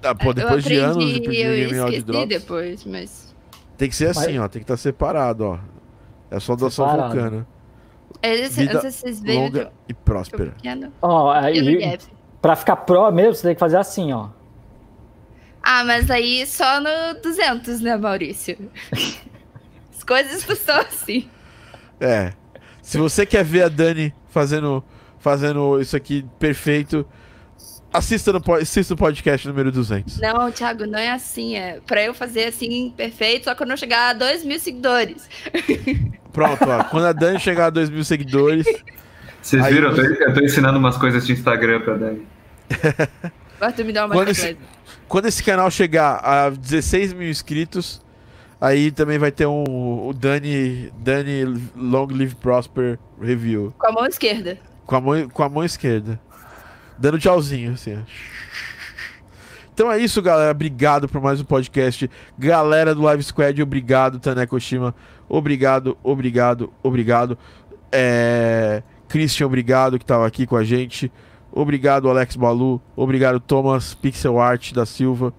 Ah, pô, eu depois de aprendi, anos de pedir eu Game Audio esqueci Drops. depois, mas... Tem que ser assim, ó. Tem que estar separado, ó. É só doação Separado. Esse, Vida vocês veem Longa e próspera. Ó, pequeno aí, pra ficar pro mesmo, você tem que fazer assim, ó. Ah, mas aí só no 200, né, Maurício? As coisas não são assim. É. Se você quer ver a Dani fazendo, fazendo isso aqui perfeito, assista, no, assista o podcast número 200. Não, Thiago, não é assim. É pra eu fazer assim, perfeito, só quando eu chegar a 2 mil seguidores. Pronto, ó. Quando a Dani chegar a 2 mil seguidores, Vocês Aí viram? Eu tô, você- eu tô ensinando umas coisas de Instagram pra Dani. Tu me dá uma Quando coisa. esse- quando esse canal chegar a 16 mil inscritos, aí também vai ter um o Dani, Dani Long Live Prosper Review. Com a mão esquerda. Com a mão, com a mão esquerda. Dando tchauzinho, assim, ó. Então é isso, galera. Obrigado por mais um podcast. Galera do Live Squad, obrigado, Taneko Shima. Obrigado, obrigado, obrigado. É... Christian, obrigado que tava aqui com a gente. Obrigado, Alex Balu. Obrigado, Thomas Pixel Art da Silva.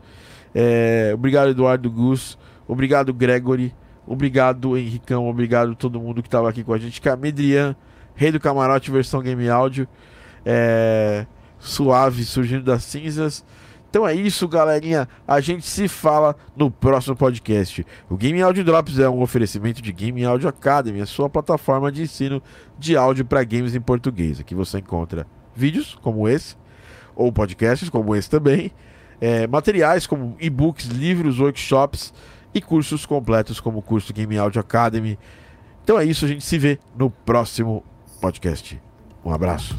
É... Obrigado, Eduardo Gus. Obrigado, Gregory. Obrigado, Henricão. Obrigado todo mundo que tava aqui com a gente. Camedrian, Rei do Camarote versão game áudio. É, suave surgindo das cinzas. Então é isso, galerinha. A gente se fala no próximo podcast. O Game Audio Drops é um oferecimento de Game Audio Academy, a sua plataforma de ensino de áudio para games em português. Aqui você encontra vídeos como esse, ou podcasts como esse também, é, materiais como e-books, livros, workshops e cursos completos como o curso Game Audio Academy. Então é isso, a gente se vê no próximo podcast. Um abraço.